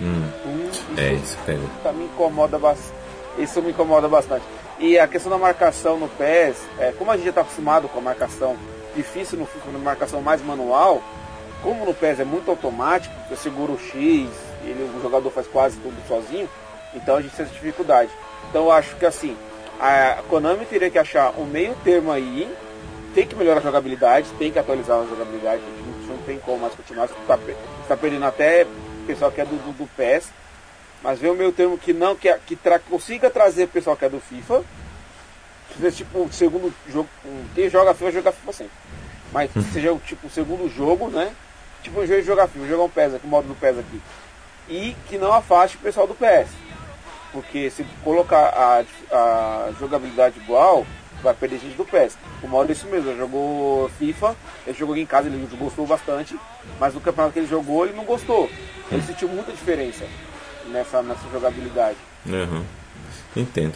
Hum. Hum, isso, É, isso pega. tá- me incomoda bastante. Isso me incomoda bastante. E a questão da marcação no PES, é, como a gente já está acostumado com a marcação difícil no FIFA, na marcação mais manual, como no PES é muito automático, você segura o X, ele, o jogador faz quase tudo sozinho, então a gente tem essa dificuldade. Então eu acho que assim, a Konami teria que achar um meio termo aí, tem que melhorar a jogabilidade, tem que atualizar a jogabilidade, não tem como mais continuar, está tá perdendo até o pessoal que é do, do, do PES, mas ver o meio termo que não, que, que tra- consiga trazer o pessoal que é do FIFA, tipo segundo jogo, quem joga FIFA joga FIFA sempre. Mas que seja o tipo o segundo jogo, né? Tipo um jogo de jogar FIFA, jogar um PES aqui, o modo do PES aqui. E que não afaste o pessoal do PS. Porque se colocar a, a jogabilidade igual, vai perder gente do PES. O Mauro é isso mesmo, ele jogou FIFA, ele jogou em casa, ele gostou bastante, mas no campeonato que ele jogou ele não gostou. Ele sentiu muita diferença nessa, nessa jogabilidade. Uhum. Entendo.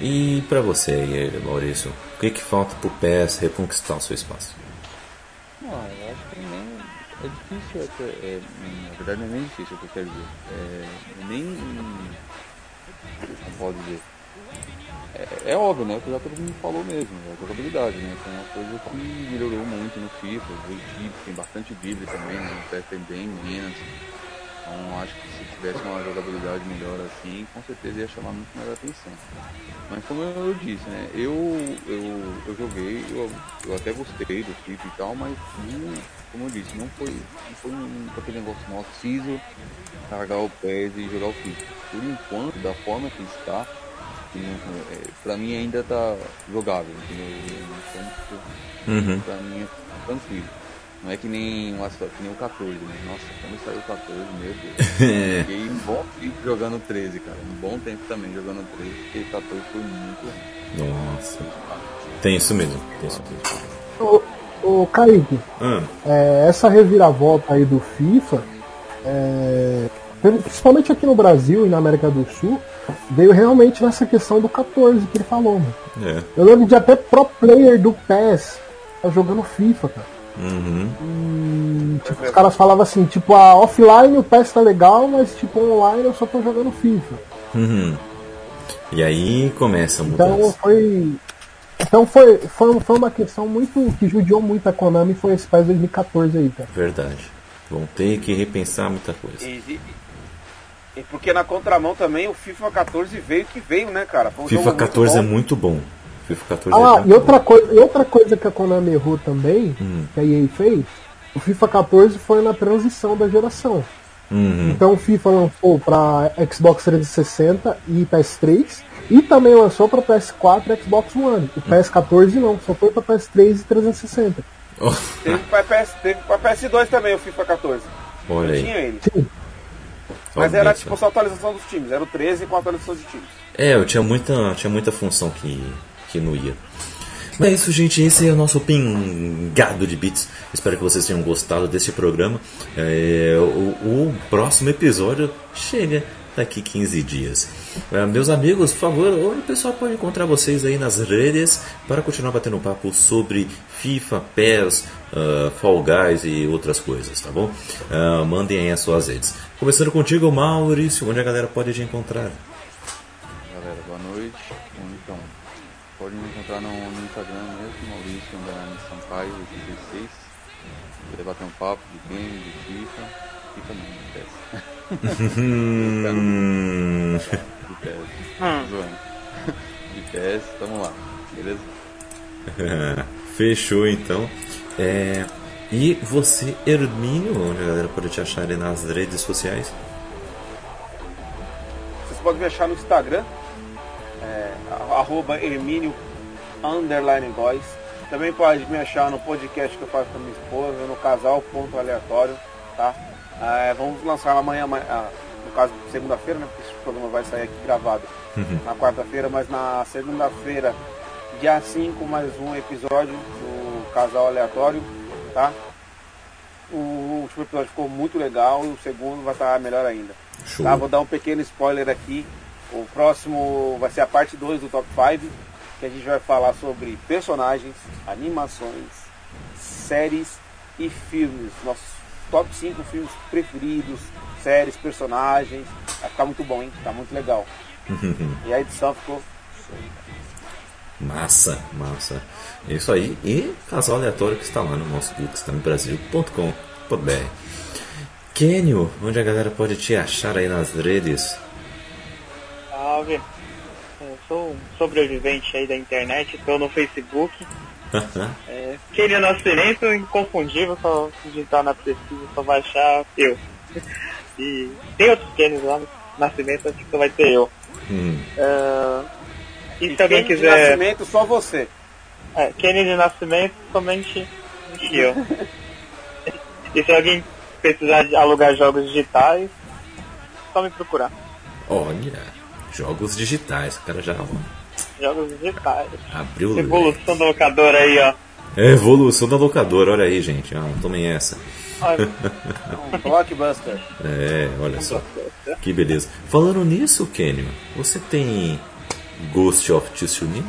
E pra você aí, Maurício, o que, que falta pro PES reconquistar o seu espaço? Ah, eu acho que nem é difícil até, é, na verdade não é nem difícil o que eu quero dizer. É, nem. Como pode dizer? É, é óbvio, né? Que já todo mundo falou mesmo, é a jogabilidade, né? Foi uma coisa que melhorou muito no FIFA, o drible, tem bastante drible também, né? O PES tem bem menos. Então acho que se tivesse uma jogabilidade melhor assim, com certeza ia chamar muito mais atenção. Mas como eu disse, né, eu, eu, eu joguei, eu, eu até gostei do FIFA e tal, mas não, como eu disse, não foi, não foi um, aquele negócio, eu preciso carregar o PES e jogar o FIFA. Por enquanto, da forma que está, é, pra mim ainda tá jogável, entendeu? Então, tipo, Uhum. pra mim é tranquilo. Não é que nem, uma, que nem o 14, né? Nossa, quando saiu o 14, meu Deus. [LAUGHS] Fiquei um bom tempo jogando 13, cara. Um bom tempo também jogando 13, porque o 14 foi muito ruim. Nossa. Tem isso mesmo, tem isso mesmo. Ô, ô Kaique, Ah, é, essa reviravolta aí do FIFA, é, principalmente aqui no Brasil e na América do Sul, veio realmente nessa questão do 14 que ele falou, mano. é. Eu lembro de até pro player do PES tá jogando FIFA, cara. Uhum. E, tipo, os caras falavam assim, tipo, a offline o PES tá legal, mas tipo online eu só tô jogando FIFA. Uhum. E aí começa a Então mudança. foi. Então foi, foi, foi uma questão muito. que judiou muito a Konami foi esse PES 2014 aí, cara. Verdade. Vão ter que repensar muita coisa. E, e- e porque na contramão também o FIFA 14 veio que veio, né, cara? Foi um FIFA jogo 14 é muito bom. FIFA 14 é Ah, muito e outra, coisa, e outra coisa que a Konami errou também, Hum. que a EA fez, o FIFA 14 foi na transição da geração. Uhum. Então o FIFA lançou para Xbox 360 e PS3 e também lançou para PS4 e Xbox One. O PS14 não, só foi para PS3 e 360. Oh, Teve pra, PS, teve pra PS2 também o FIFA 14. olha aí. tinha ele. Sim. Mas era tipo só atualização dos times. Era o 13 com atualização de times. É, eu tinha muita, tinha muita função que, que não ia. Mas é isso, gente. Esse é o nosso pingado de bits. Espero que vocês tenham gostado desse programa. É, o, o próximo episódio chega daqui 15 dias. É, meus amigos, por favor, onde o pessoal pode encontrar vocês aí nas redes para continuar batendo papo sobre FIFA, PES, ah, Fall Guys e outras coisas, tá bom? Ah, mandem aí as suas redes. Começando contigo, Maurício, onde a galera pode te encontrar? Galera, boa noite. Pode me encontrar no, no Instagram mesmo, Maurício Underline Sampaio 86. Querer bater um papo de game, de FIFA. FIFA não, de PES. [LAUGHS] De PES. Hum. Zoando. De PES, tamo lá, beleza? [LAUGHS] Fechou então. É, e você, Hermínio, onde a galera pode te achar ali nas redes sociais? Vocês podem me achar no Instagram, é, arroba Hermínio underline voice. Também pode me achar no podcast que eu faço com a minha esposa, no casal ponto aleatório, tá? É, vamos lançar amanhã, ama- ah, no caso segunda-feira, né? Porque esse programa vai sair aqui gravado na quarta-feira, mas na segunda-feira, dia 5, mais um episódio do casal aleatório, tá? O último episódio ficou muito legal e o segundo vai estar melhor ainda. Show. Tá, vou dar um pequeno spoiler aqui. O próximo vai ser a parte 2 do Top 5, que a gente vai falar sobre personagens, animações, séries e filmes. Nossos top 5 filmes preferidos, séries, personagens. Vai ficar muito bom, hein? Tá muito legal. [LAUGHS] e a edição ficou. Massa, massa. É isso aí. E casal aleatório que está lá no nosso bookstamebrasil.com.br. Kenio, onde a galera pode te achar aí nas redes? Salve. Eu sou um sobrevivente aí da internet, estou no Facebook. É, Kenny Nascimento, inconfundível, só digitar na pesquisa, só vai achar eu. E tem outros Kenny lá Nascimento, acho que só vai ter eu. Hum, É, e se alguém de quiser. nascimento, só você. É, Kenny de Nascimento, somente eu. [LAUGHS] e se alguém precisar de alugar jogos digitais, só me procurar. olha, jogos digitais. O cara já Jogos digitais. abriu. Evolução do locador aí, ó. É evolução da locadora, olha aí, gente. Ah, tomem essa. Olha, [LAUGHS] Um blockbuster. É, olha só. Que beleza. Falando nisso, Kenio, você tem Ghost of Tsushima?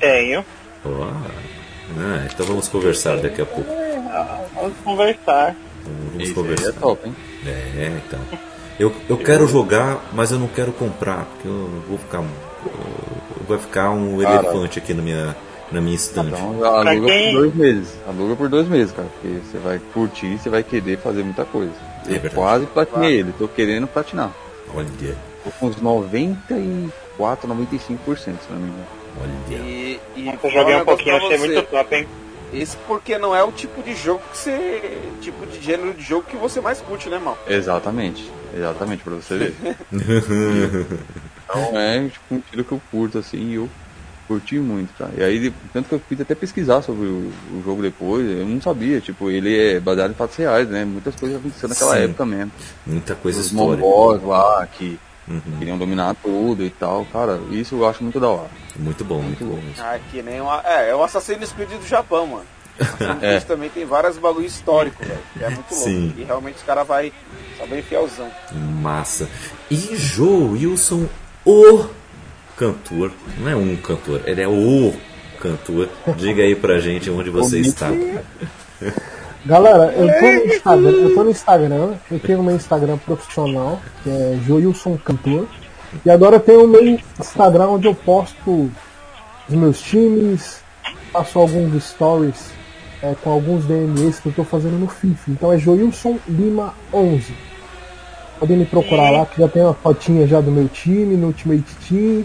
tenho. Ó, ah, então vamos conversar daqui a pouco. Vamos conversar. Vamos Esse aí conversar. é top, hein? É, então. Eu, eu quero jogar, mas eu não quero comprar, porque eu vou ficar. eu- Vai ficar um Cara. elefante aqui na minha, na minha estante. Então aluga quem- por dois meses. Aluga por dois meses, cara. Porque você vai curtir, você vai querer fazer muita coisa. É Eu verdade. quase platinei ele, tô querendo platinar. Olha, Tô com uns 94, 95%, se não me engano. olha. E, e Eu joguei um pouquinho, achei você. muito top, hein? Isso porque não é o tipo de jogo que você. tipo de gênero de jogo que você mais curte, né, mal? Exatamente, exatamente, pra você ver. [LAUGHS] então é tipo, um tiro que eu curto assim e eu curti muito, cara. E aí, tanto que eu fiz até pesquisar sobre o, o jogo depois, eu não sabia, tipo, ele é baseado em fatos reais, né? Muitas coisas aconteceram naquela Sim. época mesmo. Muita coisa Os histórica. mongóis lá que Uhum. queriam dominar tudo e tal, cara, isso eu acho muito da hora. Muito bom, muito bom. isso. Ah, que nem uma. É, é o Assassin's Creed do Japão, mano. Assassin's [LAUGHS] É. Creed também tem vários bagulho histórico, velho. É muito louco. Sim. E realmente os caras vai só bem fielzão. Massa. E Joe Wilson, o cantor, não é um cantor, ele é o cantor. Diga aí pra gente onde você está. [LAUGHS] Galera, eu tô no Instagram, eu tô no Instagram, eu tenho meu Instagram profissional, que é Joilson Cantor. E agora eu tenho o meu Instagram onde eu posto os meus times, faço alguns stories é, com alguns DMs que eu tô fazendo no FIFA. Então é Joilson Lima 11. Podem me procurar lá, que já tem uma fotinha já do meu time, no Ultimate Team.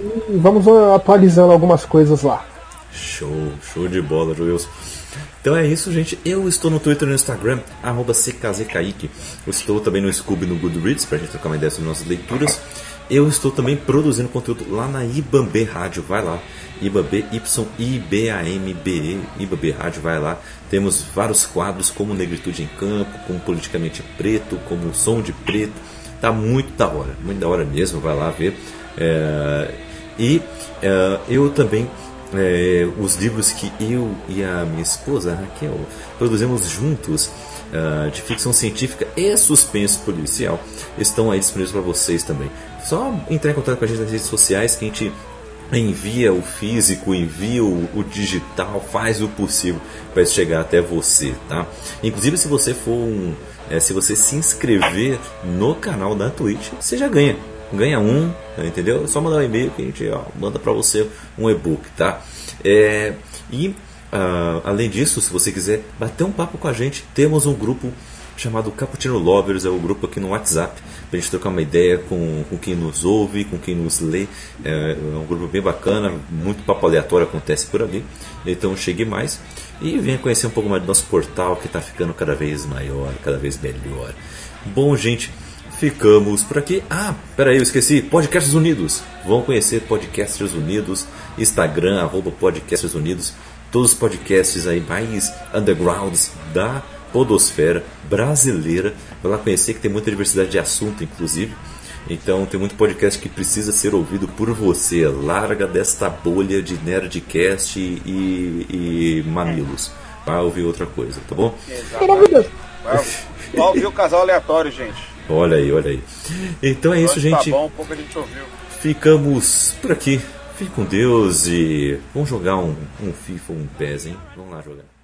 E vamos uh, atualizando algumas coisas lá. Show, show de bola, Joe Wilson. Então é isso, gente. Eu estou no Twitter e no Instagram, arroba CKZKaique. Eu estou também no Scooby e no Goodreads, pra gente trocar uma ideia sobre nossas leituras. Eu estou também produzindo conteúdo lá na Ibambe Rádio, vai lá. Ibambe, Y-I-B-A-M-B-E, Ibambe Rádio, vai lá. Temos vários quadros como Negritude em Campo, como Politicamente Preto, como Som de Preto. Tá muito da hora, muito da hora mesmo, vai lá ver. É, e é, eu também é, os livros que eu e a minha esposa Raquel produzimos juntos ah, de ficção científica e suspense policial estão aí disponíveis para vocês também. Só entrar em contato com a gente nas redes sociais que a gente envia o físico, envia o, o digital, faz o possível para chegar até você, tá? Inclusive se você for um, é, se você se inscrever no canal da Twitch, você já ganha ganha um, entendeu? É só mandar um e-mail que a gente ó, manda para você um e-book, tá? É, e ah, além disso, se você quiser bater um papo com a gente, temos um grupo chamado Cappuccino Lovers, é o grupo aqui no WhatsApp, pra gente trocar uma ideia com, com quem nos ouve, com quem nos lê. É, é um grupo bem bacana, muito papo aleatório acontece por ali. Então chegue mais e venha conhecer um pouco mais do nosso portal que está ficando cada vez maior, cada vez melhor. Bom, gente, ficamos por aqui. Ah, peraí, eu esqueci. Podcasts Unidos. Vão conhecer Podcasters Unidos, Instagram, arroba Podcasters Unidos. Todos os podcasts aí mais undergrounds da podosfera brasileira. Vai lá conhecer que tem muita diversidade de assunto, inclusive. Então tem muito podcast que precisa ser ouvido por você. Larga desta bolha de nerdcast e, e mamilos. Vai ouvir outra coisa, tá bom? Maravilhoso. Vai, vai ouvir o casal aleatório, gente. Olha aí, olha aí. Então é isso, Hoje gente. Tá bom, pouco a gente ouviu. Ficamos por aqui. Fique com Deus e vamos jogar um, um FIFA, um PES, hein? Vamos lá jogar.